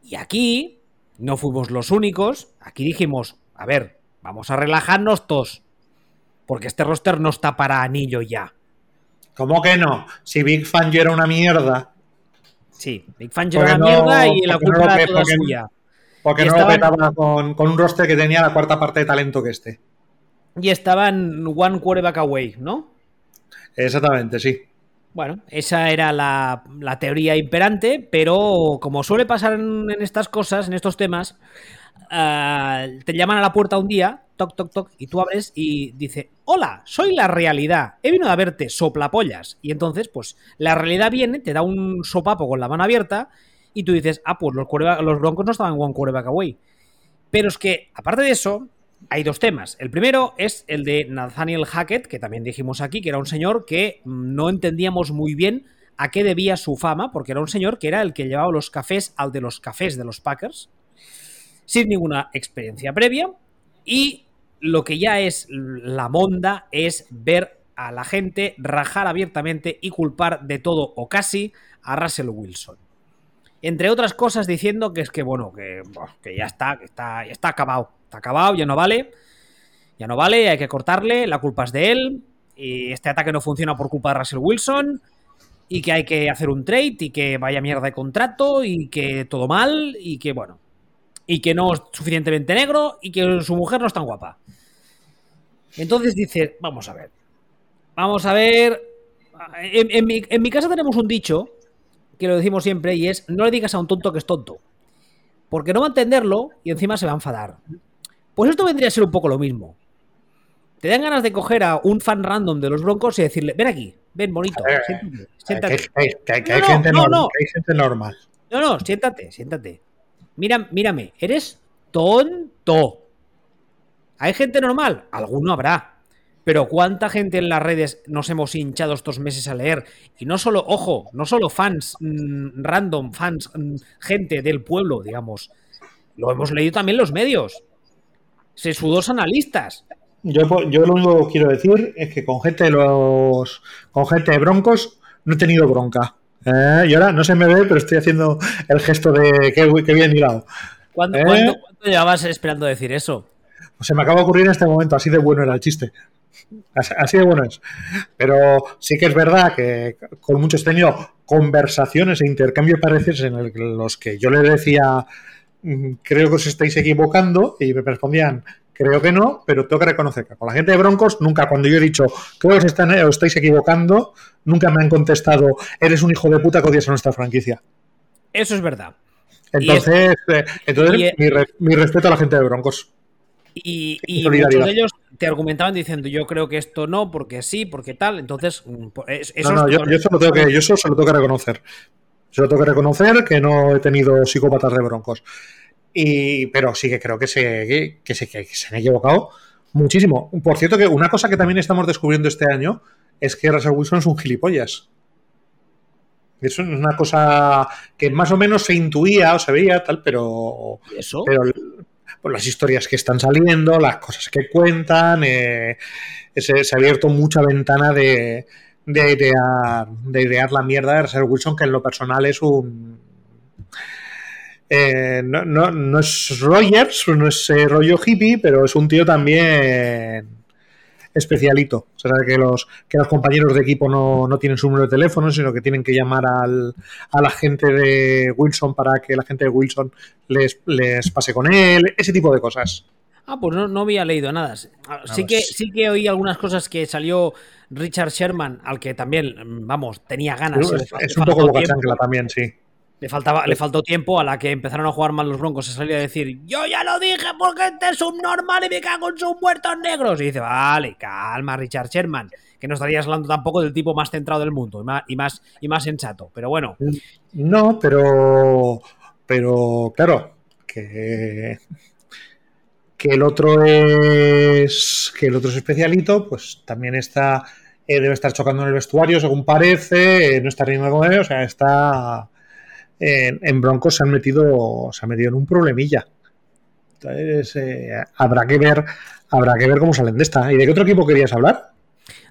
Y aquí no fuimos los únicos, aquí dijimos, a ver, vamos a relajarnos todos. Porque este roster no está para anillo ya. ¿Cómo que no? Si Big Fan era una mierda. Sí, Big Fan era una mierda y la culpa era toda suya. Porque no lo petaba con, un roster que tenía la cuarta parte de talento que este. Y estaban one quarterback away, ¿no? Exactamente, sí. Bueno, esa era la, teoría imperante, pero como suele pasar en, estas cosas, en estos temas, Ah, te llaman a la puerta un día, toc, toc, toc, y tú abres y dice, hola, soy la realidad, he venido a verte soplapollas. Y entonces, pues, la realidad viene, te da un sopapo con la mano abierta y tú dices, ah, pues los, los broncos no estaban en one quarterback away. Pero es que, aparte de eso, hay dos temas. El primero es el de Nathaniel Hackett, que también dijimos aquí, que era un señor que no entendíamos muy bien a qué debía su fama, porque era un señor que era el que llevaba los cafés al de los cafés de los Packers sin ninguna experiencia previa y lo que ya es la monda es ver a la gente rajar abiertamente y culpar de todo o casi a Russell Wilson. Entre otras cosas diciendo que es que, bueno, que, ya está, que está, ya está acabado. Está acabado, ya no vale. Ya no vale, hay que cortarle, la culpa es de él. Y este ataque no funciona por culpa de Russell Wilson. Y que hay que hacer un trade y que vaya mierda de contrato y que todo mal y que, bueno, y que no es suficientemente negro y que su mujer no es tan guapa. Entonces dice, vamos a ver, vamos a ver, en, mi, casa tenemos un dicho, que lo decimos siempre, y es, no le digas a un tonto que es tonto, porque no va a entenderlo y encima se va a enfadar. Pues esto vendría a ser un poco lo mismo. Te dan ganas de coger a un fan random de los Broncos y decirle, ven aquí, ven bonito, siéntate. Que, hay gente normal. No, no, siéntate, siéntate. Mira, mírame, eres tonto. ¿Hay gente normal? Alguno habrá. Pero ¿cuánta gente en las redes nos hemos hinchado estos meses a leer? Y no solo, ojo, no solo fans mm, random, fans, mm, gente del pueblo, digamos. Lo hemos leído también los medios. Sesudos analistas. Yo, yo lo único que quiero decir es que con gente de los. con gente de broncos no he tenido bronca. Eh, y ahora no se me ve, pero estoy haciendo el gesto de que, bien hilado. ¿Cuándo, ¿Eh? llevabas esperando decir eso? Pues se me acaba de ocurrir en este momento, así de bueno era el chiste. Así de bueno es. Pero sí que es verdad que con muchos he tenido conversaciones e intercambios pareceres en los que yo le decía, mm, creo que os estáis equivocando, y me respondían, creo que no, pero tengo que reconocer que con la gente de Broncos, nunca cuando yo he dicho, creo que os, están, os estáis equivocando, nunca me han contestado, eres un hijo de puta que odias a nuestra franquicia. Eso es verdad. Entonces, eh, entonces mi, respeto a la gente de Broncos. Y, muchos de ellos te argumentaban diciendo yo creo que esto no, porque sí, porque tal. Entonces, mm, eso no, yo, eso lo tengo que, yo eso se lo tengo que reconocer. Se lo tengo que reconocer que no he tenido psicópatas de Broncos. Y, pero sí que creo que se, que, se, que se han equivocado muchísimo. Por cierto, que una cosa que también estamos descubriendo este año es que Russell Wilson es un gilipollas. Eso es una cosa que más o menos se intuía o se veía, tal, pero. ¿Eso? Pero pues las historias que están saliendo, las cosas que cuentan, eh, se, ha abierto mucha ventana de, de, idear, de idear la mierda de Russell Wilson, que en lo personal es un. Eh, no, no, no, es Rogers, no es eh, rollo hippie, pero es un tío también especialito. O sea, que los, que los compañeros de equipo no, tienen su número de teléfono, sino que tienen que llamar al, a la gente de Wilson para que la gente de Wilson les, les pase con él, ese tipo de cosas. Ah, pues no, no había leído nada. Ah, sí que, sí que oí algunas cosas que salió Richard Sherman, al que también, vamos, tenía ganas. es, un poco boca chancla también, sí. Le, faltaba, le faltó tiempo a la que empezaron a jugar mal los broncos. Se salía a decir, yo ya lo dije porque este es un normal y me cago en sus muertos negros. Y dice, vale, calma, Richard Sherman, que no estarías hablando tampoco del tipo más centrado del mundo y más, y más, sensato. Pero bueno. No, pero, pero claro, que que el otro es que el otro es especialito, pues también está eh, debe estar chocando en el vestuario, según parece, eh, no está riendo con él, o sea, está en, Broncos se han metido se ha metido en un problemilla. Entonces, eh, habrá que ver habrá que ver cómo salen de esta. ¿Y de qué otro equipo querías hablar?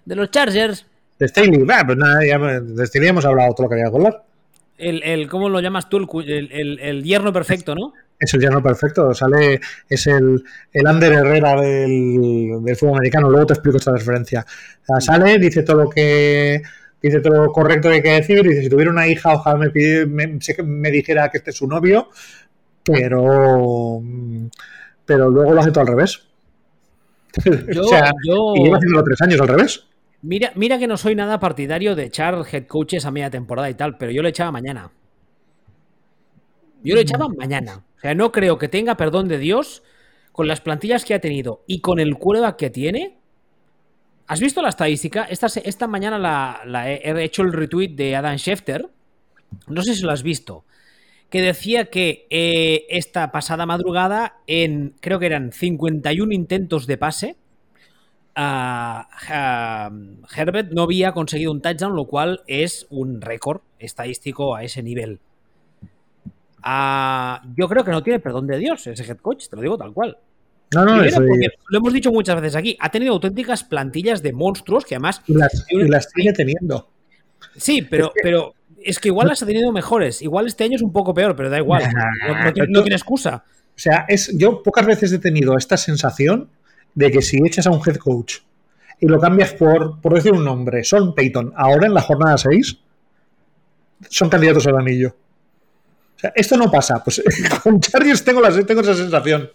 De los Chargers. De Staley, pues nada, ya, de Staley hemos hablado todo lo que quería hablar. El, el, ¿Cómo lo llamas tú? El, el, el yerno perfecto, ¿no? es el llano perfecto. Sale, es el, el Ander Herrera del, del fútbol americano. Luego te explico esta referencia. sale, dice todo lo que dice todo lo correcto que hay que decir. Dice, si tuviera una hija, ojalá me, pide, me, me dijera que este es su novio, pero, pero luego lo hace todo al revés. Yo, o sea, yo... y lleva haciendo tres años al revés. Mira, mira que no soy nada partidario de echar head coaches a media temporada y tal, pero yo lo echaba mañana. Yo lo echaba mañana. O sea, no creo que tenga perdón de Dios con las plantillas que ha tenido y con el cuerda que tiene. ¿Has visto la estadística? Esta, esta mañana he hecho el retweet de Adam Schefter. No sé si lo has visto. Que decía que eh, esta pasada madrugada, en creo que eran 51 intentos de pase, Herbert no había conseguido un touchdown, lo cual es un récord estadístico a ese nivel yo creo que no tiene perdón de Dios ese head coach, te lo digo tal cual. No, no, lo hemos dicho muchas veces aquí. Ha tenido auténticas plantillas de monstruos que además. Y las, sigue teniendo. Sí, pero, es que, pero es que igual las ha tenido mejores. Igual este año es un poco peor, pero da igual. no, tiene, excusa. O sea, es, yo pocas veces he tenido esta sensación de que si echas a un head coach y lo cambias por, por decir un nombre, Son Peyton, ahora en la jornada 6, son candidatos al anillo. O sea, esto no pasa. Pues con Chargers tengo, tengo esa sensación.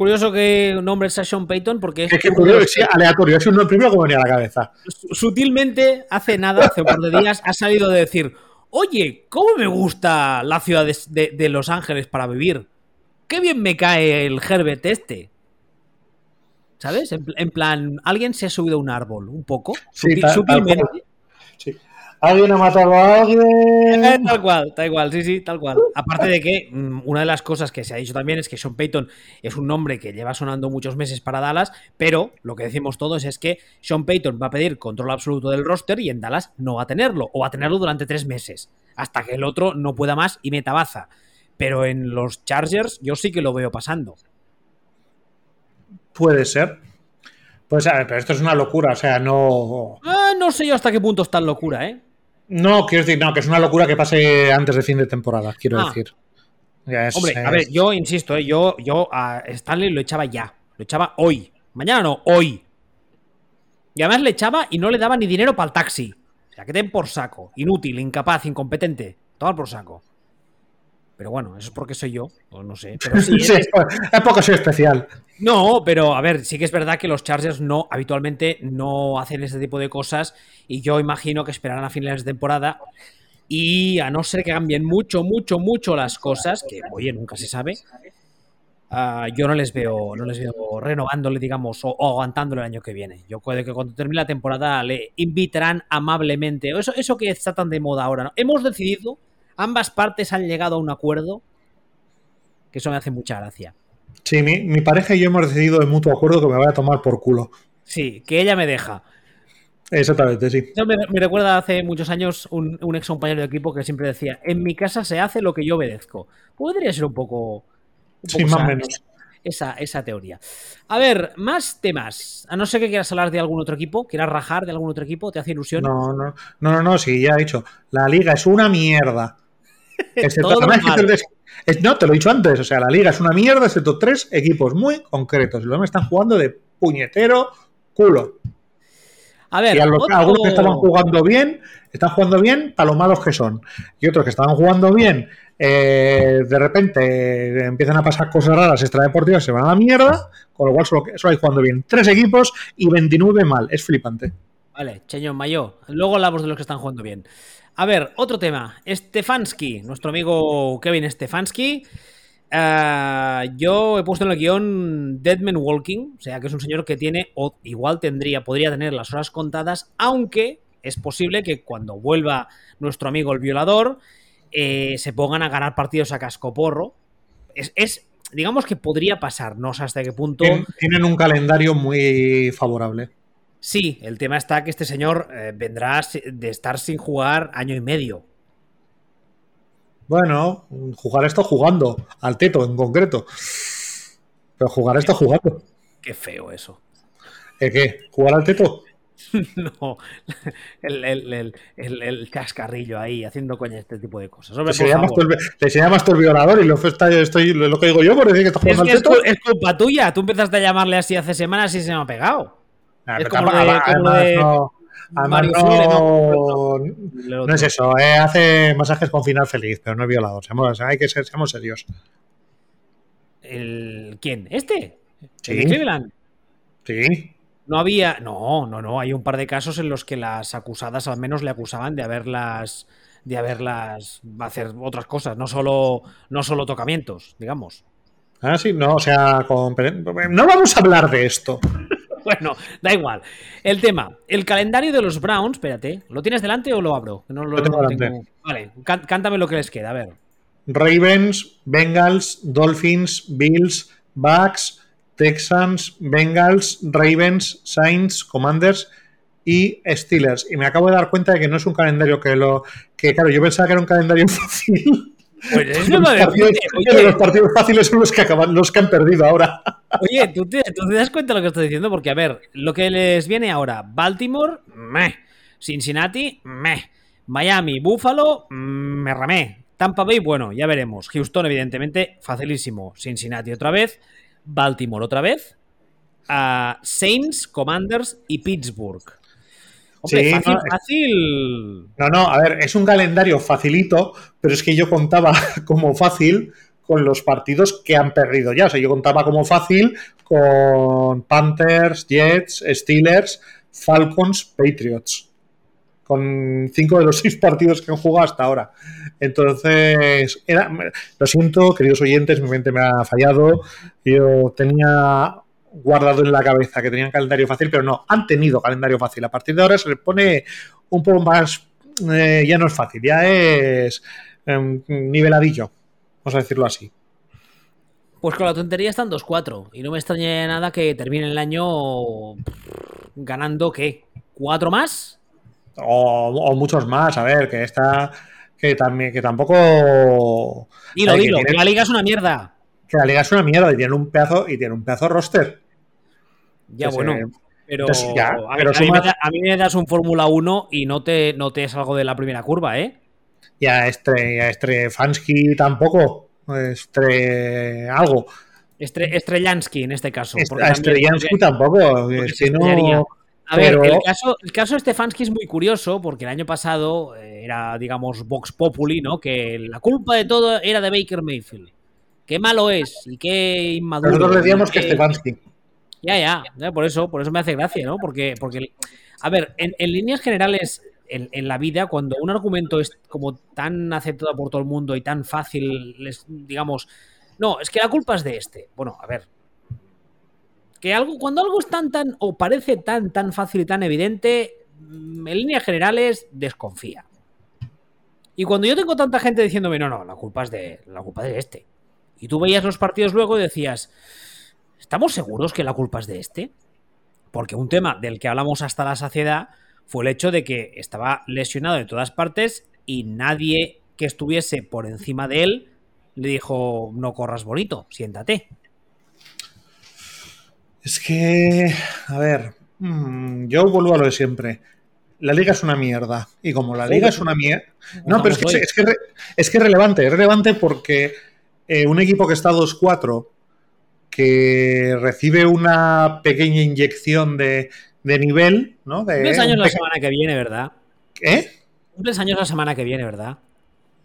Es curioso que nombres a Sean Payton porque es, que curioso, sí, aleatorio. Es un primero que me venía a la cabeza. Sutilmente, hace nada, hace un par de días, ha salido de decir: Oye, ¿cómo me gusta la ciudad de, Los Ángeles para vivir? Qué bien me cae el Herbert este. ¿Sabes? En, plan, alguien se ha subido a un árbol, un poco. Sí, sutilmente. Alguien ha matado a alguien. Eh, tal cual, tal cual, sí, sí, tal cual. Aparte de que mm, una de las cosas que se ha dicho también es que Sean Payton es un nombre que lleva sonando muchos meses para Dallas, pero lo que decimos todos es que Sean Payton va a pedir control absoluto del roster y en Dallas no va a tenerlo, o va a tenerlo durante tres meses, hasta que el otro no pueda más y meta baza. Pero en los Chargers yo sí que lo veo pasando. Puede ser. Pues a ver, pero esto es una locura, o sea, no. Ah, no sé yo hasta qué punto es tan locura, ¿eh? No, quiero decir, no, que es una locura que pase antes de fin de temporada, quiero ah. decir. Hombre, a ver, yo insisto, eh, yo, yo a Stanley lo echaba ya. Lo echaba hoy. Mañana no, hoy. Y además le echaba y no le daba ni dinero para el taxi. O sea, que den por saco. Inútil, incapaz, incompetente. Tomar por saco. Pero bueno, eso es porque soy yo, o no sé. Pero sí, es, poco soy especial. No, pero a ver, sí que es verdad que los Chargers no, habitualmente no hacen ese tipo de cosas y yo imagino que esperarán a finales de temporada y a no ser que cambien mucho, mucho, mucho las cosas, que oye, nunca se sabe, ah, yo no les veo, no les veo renovándole, digamos, o, aguantándole el año que viene. Yo creo que cuando termine la temporada le invitarán amablemente, eso, eso que está tan de moda ahora, ¿no? Hemos decidido ambas partes han llegado a un acuerdo, que eso me hace mucha gracia. Sí, mi, pareja y yo hemos decidido de mutuo acuerdo que me voy a tomar por culo. Sí, que ella me deja. Exactamente, sí. Eso me, recuerda hace muchos años un, ex compañero de equipo que siempre decía, en mi casa se hace lo que yo obedezco. Podría ser un poco... sí, más o menos. Esa, esa, teoría. A ver, más temas. A no ser que quieras hablar de algún otro equipo, quieras rajar de algún otro equipo, ¿te hace ilusión? No, no, no, no, no sí, ya he dicho. La liga es una mierda. no, te lo he dicho antes, o sea, la liga es una mierda, excepto tres equipos muy concretos. Los me están jugando de puñetero culo. A ver, y a los, otro- algunos que estaban jugando bien, están jugando bien para lo malos que son. Y otros que estaban jugando bien, eh, de repente empiezan a pasar cosas raras extradeportivas, se van a la mierda, con lo cual solo, solo hay jugando bien. Tres equipos y 29 mal. Es flipante. Vale, Cheñón Mayo. Luego hablamos de los que están jugando bien. A ver, otro tema. Stefanski, nuestro amigo Kevin Stefanski. Ah, yo he puesto en el guion Deadman Walking, o sea que es un señor que tiene, o igual tendría, podría tener las horas contadas, aunque es posible que cuando vuelva nuestro amigo el violador eh, se pongan a ganar partidos a cascoporro. Es, es, digamos que podría pasar, no sé hasta qué punto. Tien- Tienen un calendario muy favorable. Sí, el tema está que este señor eh, vendrá de estar sin jugar año y medio. Bueno, jugar esto jugando, al teto en concreto. Pero jugar esto jugando. Qué feo eso. ¿Eh, ¿Qué? ¿Jugar al teto? No, el, el, el, el- el cascarrillo ahí haciendo coña este tipo de cosas. Hombre, Te por llamas el, el violador y lo, está- estoy, lo que digo yo por decir que estás Es jugando que al teto. es culpa tuya. Tú empezaste a llamarle así hace semanas y se me ha pegado. Ah, es pero como lo de- además- como lo de no, además Mario no- Freire, no, ¿no? es eso, eh, hace masajes con final feliz, pero no es violador. Seamos, hay que ser, seamos serios. El, ¿Quién? ¿Este? Sí. ¿El de Cleveland? Sí. No había. No, no, no. Hay un par de casos en los que las acusadas al menos le acusaban de haberlas. de haberlas. hacer otras cosas, no solo. no solo tocamientos, digamos. Ah, sí, no, o sea, con- no vamos a hablar de esto. Bueno, da igual. El tema, el calendario de los Browns, espérate, ¿lo tienes delante o lo abro? No lo, Lo tengo delante. Vale, cá- cántame lo que les queda, a ver. Ravens, Bengals, Dolphins, Bills, Bucks, Texans, Bengals, Ravens, Saints, Commanders y Steelers. Y me acabo de dar cuenta de que no es un calendario que lo. que claro, yo pensaba que era un calendario fácil. Pues es los, partidos, oye, los partidos fáciles son los que acaban, los que han perdido ahora. Oye, ¿tú te, tú te das cuenta de lo que estoy diciendo? Porque, a ver, lo que les viene ahora, Baltimore, meh. Cincinnati, meh. Miami, Buffalo, mm, me ramé. Tampa Bay, bueno, ya veremos. Houston, evidentemente, facilísimo. Cincinnati otra vez. Baltimore otra vez. ah, Saints, Commanders y Pittsburgh. Hombre, Sí, fácil, no, fácil. No, no, a ver, es un calendario facilito, pero es que yo contaba como fácil con los partidos que han perdido ya. O sea, yo contaba como fácil con Panthers, Jets, Steelers, Falcons, Patriots. Con cinco de los seis partidos que han jugado hasta ahora. Entonces, era, lo siento, queridos oyentes, mi mente me ha fallado. Yo tenía guardado en la cabeza que tenían calendario fácil, pero no, han tenido calendario fácil. A partir de ahora se les pone un poco más, eh, ya no es fácil, ya es eh, niveladillo, vamos a decirlo así. Pues con la tontería están 2-4. Y no me extraña nada que termine el año ganando, ¿qué? ¿Cuatro más? O, o muchos más, a ver, que está, que también, que tampoco... Dilo, Ay, que dilo, tiene- que la liga es una mierda. Que la liga es una mierda y tiene un pedazo, y tiene un pedazo roster. Ya, Que se- bueno. Pero, Entonces, ya, a, mí- pero a mí me sumas- da- a mí me das un Fórmula 1 y no te, no te salgo de la primera curva, ¿eh? Y a este, a este Fansky tampoco. Este, algo. Estre- Estrellansky en este caso. Est- a Estrellansky tampoco. que no. estrellaría. A pero- ver, el caso, el caso de Stefanski es muy curioso porque el año pasado eh, era, digamos, Vox Populi, ¿no? Que la culpa de todo era de Baker Mayfield. Qué malo es y qué inmaduro. Nosotros decíamos que qué- Stefanski. Ya, ya, por eso, por eso me hace gracia, ¿no? Porque, porque a ver, en, en líneas generales, en, en la vida, cuando un argumento es como tan aceptado por todo el mundo y tan fácil, les, digamos, no, es que la culpa es de este. Bueno, a ver. Que algo, cuando algo es tan, tan, o parece tan, tan fácil y tan evidente, mm, en líneas generales, desconfía. Y cuando yo tengo tanta gente diciéndome, no, no, la culpa es de, la culpa es de este. Y tú veías los partidos luego y decías, ¿Estamos seguros que la culpa es de este? Porque un tema del que hablamos hasta la saciedad fue el hecho de que estaba lesionado de todas partes y nadie que estuviese por encima de él le dijo, no corras bonito, siéntate. Es que, a ver, mm, yo vuelvo a lo de siempre. La liga es una mierda. Y como la liga es una mierda. No, pero es que, es, que, es que es relevante. Es relevante porque eh, un equipo que está 2-4, que recibe una pequeña inyección de, de nivel, ¿no? De, Cumples años la semana que viene, ¿verdad? ¿Eh? Cumples años la semana que viene, ¿verdad?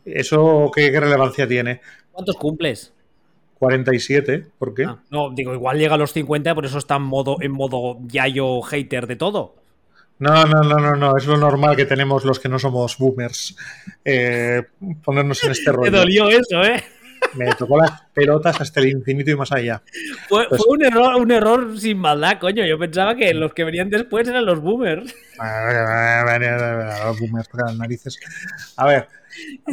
¿Eso qué, qué relevancia tiene? ¿Cuántos cumples? 47, ¿por qué? Ah, no, digo, igual llega a los 50, por eso está en modo, en modo yayo hater de todo. No, no, no, no, no, es lo normal que tenemos los que no somos boomers. Eh, ponernos en este Te rollo. dolió eso, ¿eh? Me tocó las pelotas hasta el infinito y más allá. Fue, Pues- fue un, error, un error sin maldad, coño. Yo pensaba que los que venían después eran los boomers. Los boomers las narices. A ver,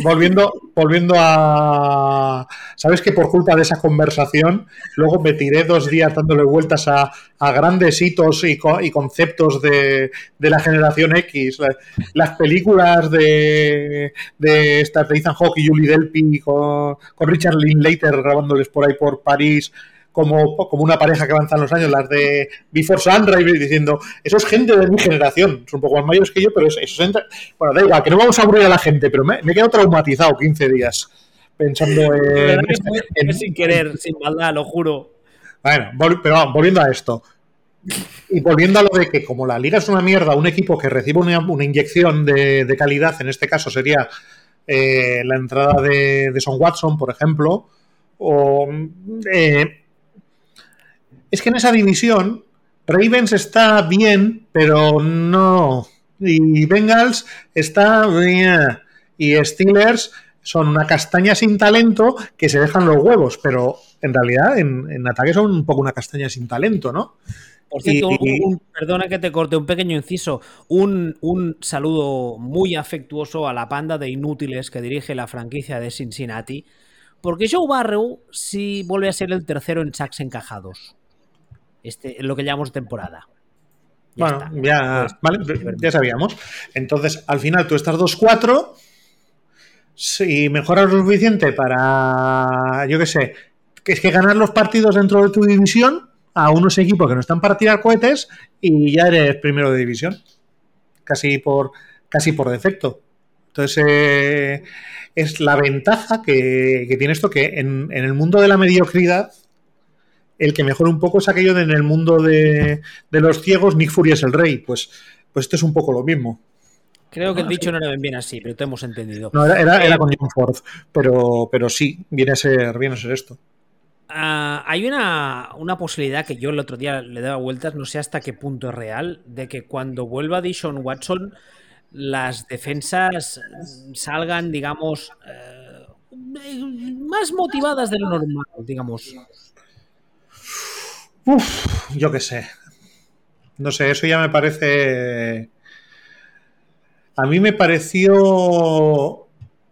volviendo, volviendo a. Sabes que por culpa de esa conversación, luego me tiré dos días dándole vueltas a, a grandes hitos y, co- y conceptos de, de la generación X. La- Las películas de, de estas de Ethan y Julie Delpy con, con Richard Linklater grabándoles por ahí por París. Como, como una pareja que avanzan los años, las de Before Sunrise, diciendo, eso es gente de mi generación, son un poco más mayores que yo, pero es- eso es Bueno, da igual, que no vamos a aburrir a la gente, pero me, me he quedado traumatizado 15 días pensando en... en- fue sin querer, sin maldad, lo juro. Bueno, pero vamos, volviendo a esto. Y volviendo a lo de que como la liga es una mierda, un equipo que recibe una, una inyección de, de calidad, en este caso sería eh, la entrada de, de Son Watson, por ejemplo, o... eh, es que en esa división Ravens está bien, pero no. Y Bengals está bien. Y Steelers son una castaña sin talento que se dejan los huevos, pero en realidad en, en ataque son un poco una castaña sin talento, ¿no? Por cierto, un- Y- un- perdona que te corte un pequeño inciso. Un, un saludo muy afectuoso a la panda de inútiles que dirige la franquicia de Cincinnati. Porque Joe Barrow sí vuelve a ser el tercero en sacks encajados. Este, lo que llamamos temporada. Ya bueno, está. ya, Pues, vale, ya sabíamos. Entonces, al final tú estás 2-4. Si mejoras lo suficiente para, yo qué sé, que es que ganar los partidos dentro de tu división a unos equipos que no están para tirar cohetes y ya eres primero de división. Casi por, casi por defecto. Entonces, eh, es la ventaja que, que tiene esto que en, en el mundo de la mediocridad, el que mejora un poco es aquello de en el mundo de, de los ciegos, Nick Fury es el rey. Pues, pues esto es un poco lo mismo. Creo que el dicho no era bien así, pero te hemos entendido. No, era, era, era con John Ford, pero, pero sí, viene a ser, viene a ser esto. Ah, hay una, una posibilidad que yo el otro día le daba vueltas, no sé hasta qué punto es real, de que cuando vuelva Dishon Watson, las defensas salgan, digamos, eh, más motivadas de lo normal, digamos. Uf, yo qué sé. No sé, eso ya me parece. A mí me pareció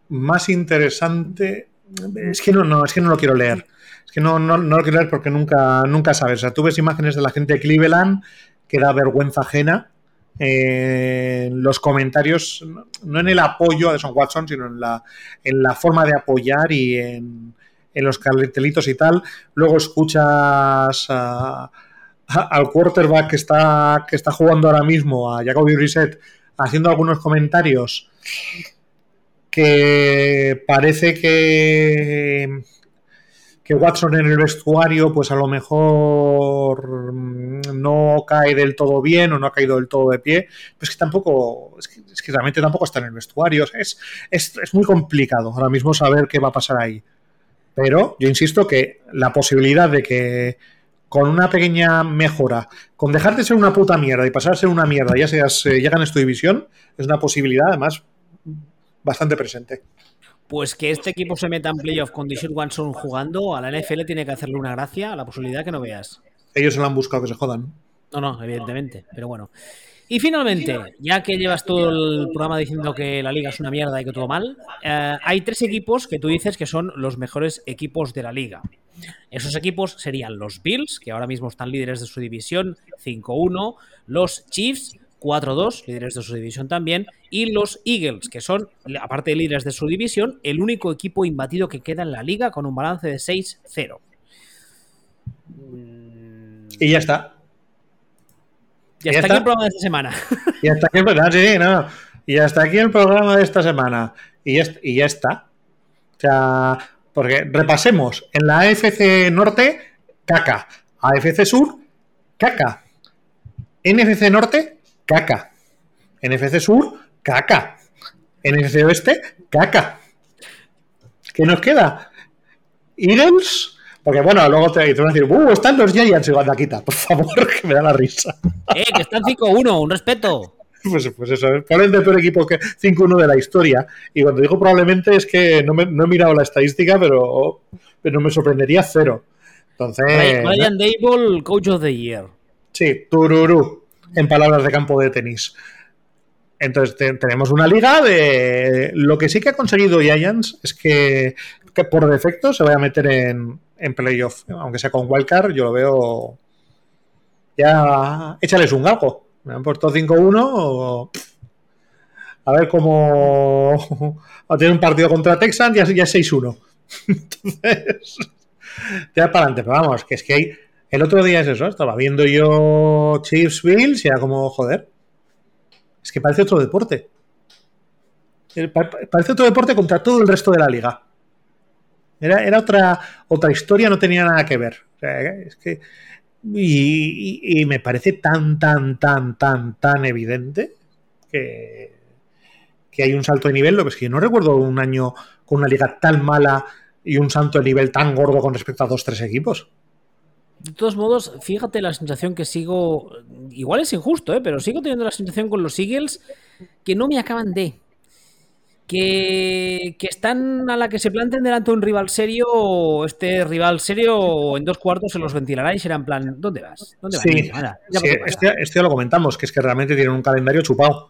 más interesante. Es que no, no, es que no lo quiero leer. Es que no, no, no lo quiero leer porque nunca, nunca sabes. O sea, tú ves imágenes de la gente de Cleveland que da vergüenza ajena. eh, en los comentarios, no en el apoyo a Deson Watson, sino en la, en la forma de apoyar y en, en los cartelitos y tal. Luego escuchas a, al quarterback que está, que está jugando ahora mismo, a Jacoby Brissett, haciendo algunos comentarios que parece que que Watson en el vestuario, pues a lo mejor mm, no cae del todo bien o no ha caído del todo de pie. Que tampoco, es que, es que realmente tampoco está en el vestuario. Es, es, es muy complicado ahora mismo saber qué va a pasar ahí. Pero yo insisto que la posibilidad de que con una pequeña mejora, con dejar de ser una puta mierda y pasar a ser una mierda, ya seas, eh, ya ganes tu división, es una posibilidad además bastante presente. Pues que este equipo se meta en playoff con Dishon Watson jugando, a la NFL tiene que hacerle una gracia, la posibilidad que no veas. Ellos se lo han buscado que se jodan. No, no, evidentemente, pero bueno. Y finalmente, ya que llevas todo el programa diciendo que la liga es una mierda y que todo mal, eh, hay tres equipos que tú dices que son los mejores equipos de la liga. Esos equipos serían los Bills, que ahora mismo están líderes de su división 5-1, los Chiefs 4-2, líderes de su división también, y los Eagles, que son, aparte de líderes de su división, el único equipo imbatido que queda en la liga con un balance de 6-0. Mm, Y ya está. Ya ¿Ya está está? aquí el programa de esta semana. Y hasta aquí, ah, sí, no. Y hasta aquí el programa de esta semana. Y ya, y ya está. O sea, porque repasemos. En la AFC Norte, caca. AFC Sur, caca. NFC Norte, caca. NFC Sur, caca. NFC Oeste, caca. ¿Qué nos queda? Eagles, porque bueno, luego te, te van a decir, ¡uh! Están los Giants y quita, por favor, que me da la risa. ¡Eh! Que están 5-1, un respeto. Pues, pues eso, probablemente el peor equipo que 5-1 de la historia. Y cuando digo probablemente es que no, me, no he mirado la estadística, pero, pero me sorprendería cero. Entonces. Ryan Dable, Coach of the Year. Sí, tururú, en palabras de campo de tenis. Entonces te, tenemos una liga de... Lo que sí que ha conseguido Giants es que, por defecto se vaya a meter en, en playoff. Aunque sea con Wildcard, yo lo veo... Ya, échales un galgo. Me han puesto 5-1 o... A ver cómo... A tener un partido contra Texans ya, ya 6-1. Entonces... Ya para adelante, pero vamos, que es que hay... El otro día es eso, estaba viendo yo Chiefs Bills y era como, joder, es que parece otro deporte. Parece otro deporte contra todo el resto de la liga. Era, era otra, otra historia, no tenía nada que ver. Es que, y, me parece tan, tan, tan, tan, tan evidente que, que hay un salto de nivel. Lo que es que yo no recuerdo un año con una liga tan mala y un salto de nivel tan gordo con respecto a dos, tres equipos. De todos modos, fíjate la sensación que sigo. Igual es injusto, ¿eh? pero sigo teniendo la sensación con los Eagles que no me acaban de. Que, que están a la que se planten delante de un rival serio, este rival serio en dos cuartos se los ventilará y será en plan, ¿dónde vas? ¿Dónde vas? Sí, sí este, este, lo comentamos, que es que realmente tienen un calendario chupado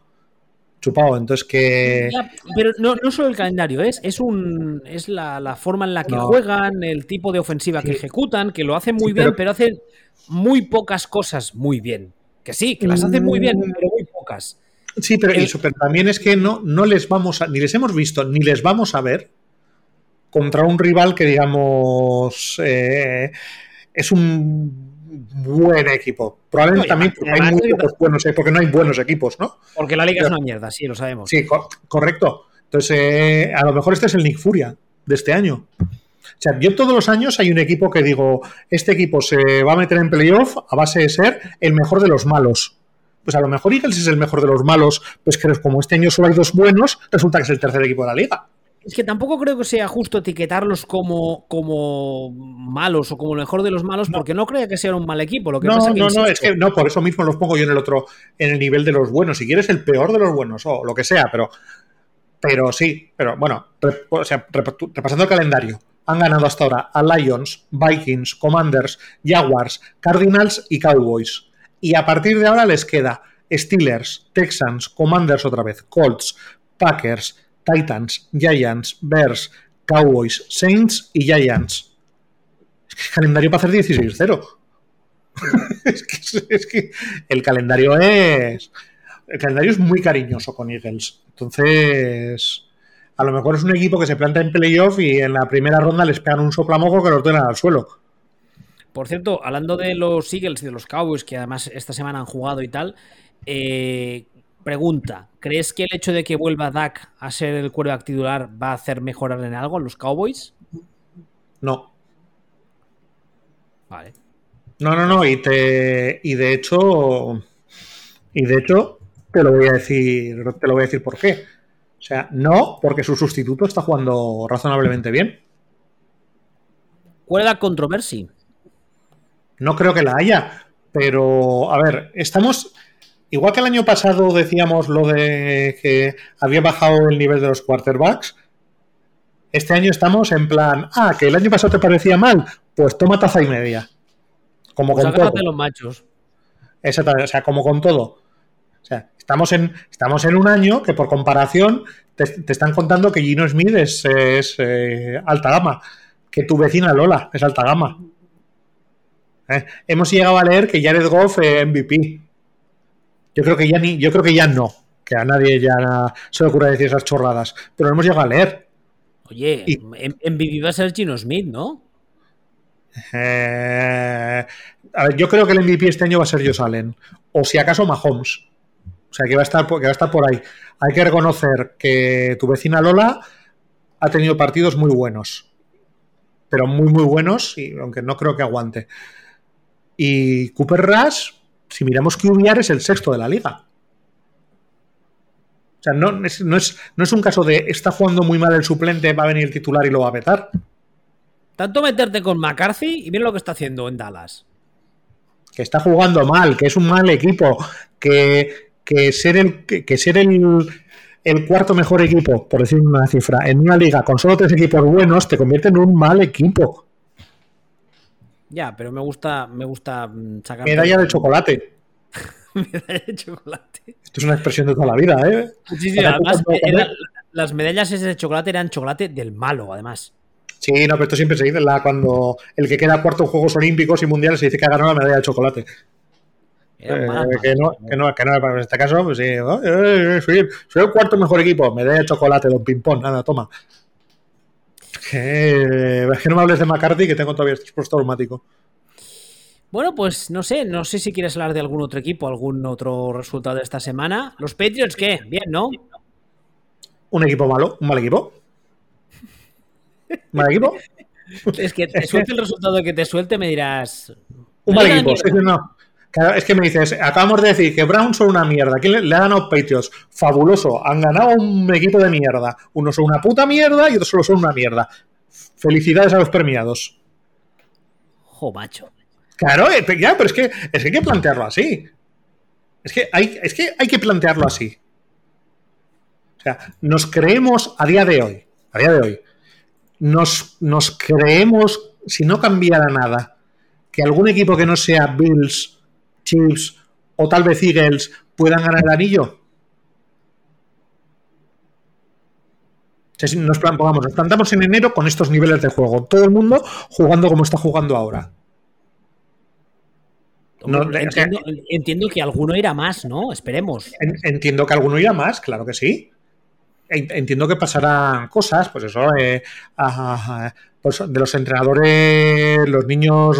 chupado. Entonces que. Ya, pero no, no, solo el calendario, es, es un es la, la forma en la que no. juegan, el tipo de ofensiva sí. que ejecutan, que lo hacen muy sí, bien, pero... pero hacen muy pocas cosas muy bien. Que sí, que las hacen muy bien, Mm. pero muy pocas. Sí, pero, el... eso, pero también es que no, no les vamos a, ni les hemos visto, ni les vamos a ver contra un rival que digamos eh, es un buen equipo. Probablemente no, también porque, hay muy pocos buenos, eh, porque no hay buenos equipos, ¿no? Porque la liga Pero, es una mierda, sí, lo sabemos. Sí, co correcto. Entonces, eh, a lo mejor este es el Nick Furia de este año. O sea, yo todos los años hay un equipo que digo, este equipo se va a meter en playoff a base de ser el mejor de los malos. Pues a lo mejor Eagles es el mejor de los malos, pues que como este año solo hay dos buenos, resulta que es el tercer equipo de la liga. Es que tampoco creo que sea justo etiquetarlos como, como malos o como el mejor de los malos, no. porque no creo que sean un mal equipo. Lo que no, pasa no, no, es que no, por eso mismo los pongo yo en el otro, en el nivel de los buenos. Si quieres, el peor de los buenos o lo que sea, pero, pero sí, pero bueno, rep, o sea, repasando el calendario, han ganado hasta ahora a Lions, Vikings, Commanders, Jaguars, Cardinals y Cowboys. Y a partir de ahora les queda Steelers, Texans, Commanders otra vez, Colts, Packers, Titans, Giants, Bears, Cowboys, Saints y Giants. Es que el calendario para hacer 16-0. es, que, el calendario es. El calendario es muy cariñoso con Eagles. Entonces, a lo mejor es un equipo que se planta en playoff y en la primera ronda les pegan un soplamoco que los tiran al suelo. Por cierto, hablando de los Eagles y de los Cowboys, que además esta semana han jugado y tal, eh, Pregunta, ¿crees que el hecho de que vuelva Dak a ser el quarterback titular va a hacer mejorar en algo a los Cowboys? No. Vale. No, no, no, y te y de hecho y de hecho te lo voy a decir, te lo voy a decir por qué. O sea, no, porque su sustituto está jugando razonablemente bien. ¿Cuál es la controversia? No creo que la haya, pero a ver, estamos Igual que el año pasado decíamos lo de que había bajado el nivel de los quarterbacks, este año estamos en plan, ah, que el año pasado te parecía mal, pues toma taza y media. Como pues con todo. los machos. Exactamente, o sea, como con todo. O sea, estamos en, estamos en un año que por comparación te, te están contando que Gino Smith es, es eh, alta gama, que tu vecina Lola es alta gama. Eh, hemos llegado a leer que Jared Goff es MVP. Yo creo que ya ni, yo creo que ya no, que a nadie ya se le ocurre decir esas chorradas, pero lo hemos llegado a leer. Oye, y, en, en Vivi va a ser Gino Smith, ¿no? Eh, a ver, yo creo que el MVP este año va a ser Allen, o si acaso Mahomes. O sea, que va, a estar, que va a estar por ahí. Hay que reconocer que tu vecina Lola ha tenido partidos muy buenos. Pero muy, muy buenos, y aunque no creo que aguante. Y Cooper Rush, si miramos QBR es el sexto de la liga. O sea, no es, no, es, no es un caso de está jugando muy mal el suplente, va a venir el titular y lo va a petar. Tanto meterte con McCarthy y mira lo que está haciendo en Dallas. Que está jugando mal, que es un mal equipo, que, que ser el, que, que ser el, el cuarto mejor equipo, por decir una cifra, en una liga con solo tres equipos buenos, te convierte en un mal equipo. Ya, pero me gusta, me gusta mm, sacar. Medalla de chocolate. medalla de chocolate. Esto es una expresión de toda la vida, ¿eh? Sí, sí, además, era, las medallas esas de chocolate eran chocolate del malo, además. Sí, no, pero esto siempre se dice la, cuando el que queda cuarto en Juegos Olímpicos y Mundiales se dice que ha ganado la medalla de chocolate. Eh, que, no, que, no, que no, en este caso, pues sí, eh, soy, soy, el cuarto mejor equipo, medalla de chocolate, don Pimpón, nada, toma. Que, es que no me hables de McCarthy que tengo todavía este traumático. Bueno, pues no sé, no sé si quieres hablar de algún otro equipo, algún otro resultado de esta semana. ¿Los Patriots qué? Bien, ¿no? Un equipo malo, un mal equipo. ¿Mal equipo? es que te suelte el resultado que te suelte, me dirás. Un mal equipo, sí, no. Claro, es que me dices, acabamos de decir que Brown son una mierda. ¿Quién le, le ha ganado Patriots? Fabuloso. Han ganado un equipo de mierda. Unos son una puta mierda y otros solo son una mierda. Felicidades a los premiados. Jo, macho. Claro, eh, ya, pero es que, es que hay que plantearlo así. Es que, hay, es que hay que plantearlo así. O sea, nos creemos a día de hoy, a día de hoy, nos, nos creemos, si no cambiara nada, que algún equipo que no sea Bills, Chiefs o tal vez Eagles puedan ganar el anillo? Nos, pongamos, nos plantamos en enero con estos niveles de juego. Todo el mundo jugando como está jugando ahora. No, entiendo, entiendo, que alguno irá más, ¿no? Esperemos. Entiendo que alguno irá más, claro que sí. Entiendo que pasarán cosas, pues eso, eh, a, pues de los entrenadores, los niños,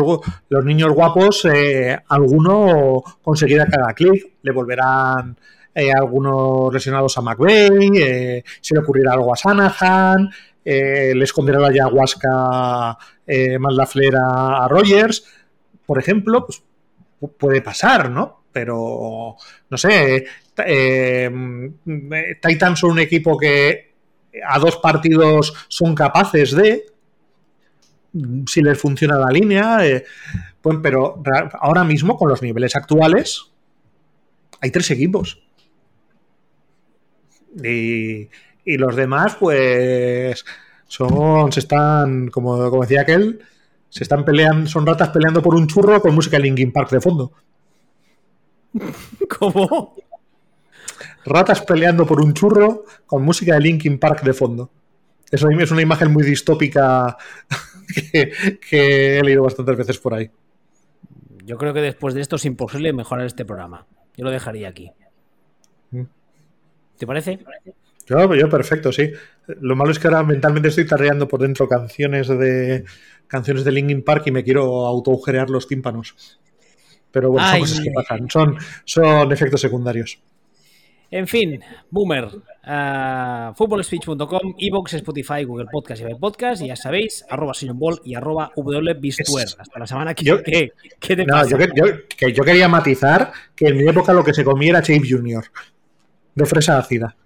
los niños guapos, eh, alguno conseguirá haga clic, le volverán eh, algunos lesionados a McVeigh, eh, se le ocurrirá algo a Sanahan, eh, le esconderá la ayahuasca eh, más la flera a Rogers, por ejemplo, pues puede pasar, ¿no? Pero, no sé, Titans son un equipo que a dos partidos son capaces de, si les funciona la línea. Eh, pues, pero ahora mismo, con los niveles actuales, hay tres equipos. Y, y los demás, pues, son, se están, como, como, decía aquel, se están peleando, son ratas peleando por un churro con música de Linkin Park de fondo. ¿Cómo? Ratas peleando por un churro con música de Linkin Park de fondo. Eso es una imagen muy distópica que, que, he leído bastantes veces por ahí. Yo creo que después de esto es imposible mejorar este programa. Yo lo dejaría aquí. ¿Te parece? Yo, yo perfecto, sí. Lo malo es que ahora mentalmente estoy tarreando por dentro canciones de canciones de Linkin Park y me quiero autogerear los tímpanos. Pero bueno, son cosas que pasan. Son, son efectos secundarios. En fin, Boomer, uh, footballspeech.com, Evox, Spotify, Google Podcast y Apple Podcast, y ya sabéis, arroba Ball y arroba WBistuer. Hasta la semana que yo, ¿qué, ¿qué te no, pasa? Yo, yo, que yo quería matizar que en mi época lo que se comía era Chave Junior, de fresa ácida.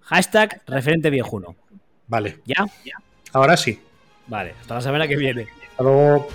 Hashtag referente viejuno. Vale. ¿Ya? Ahora sí. Vale, hasta la semana que viene. Hasta luego.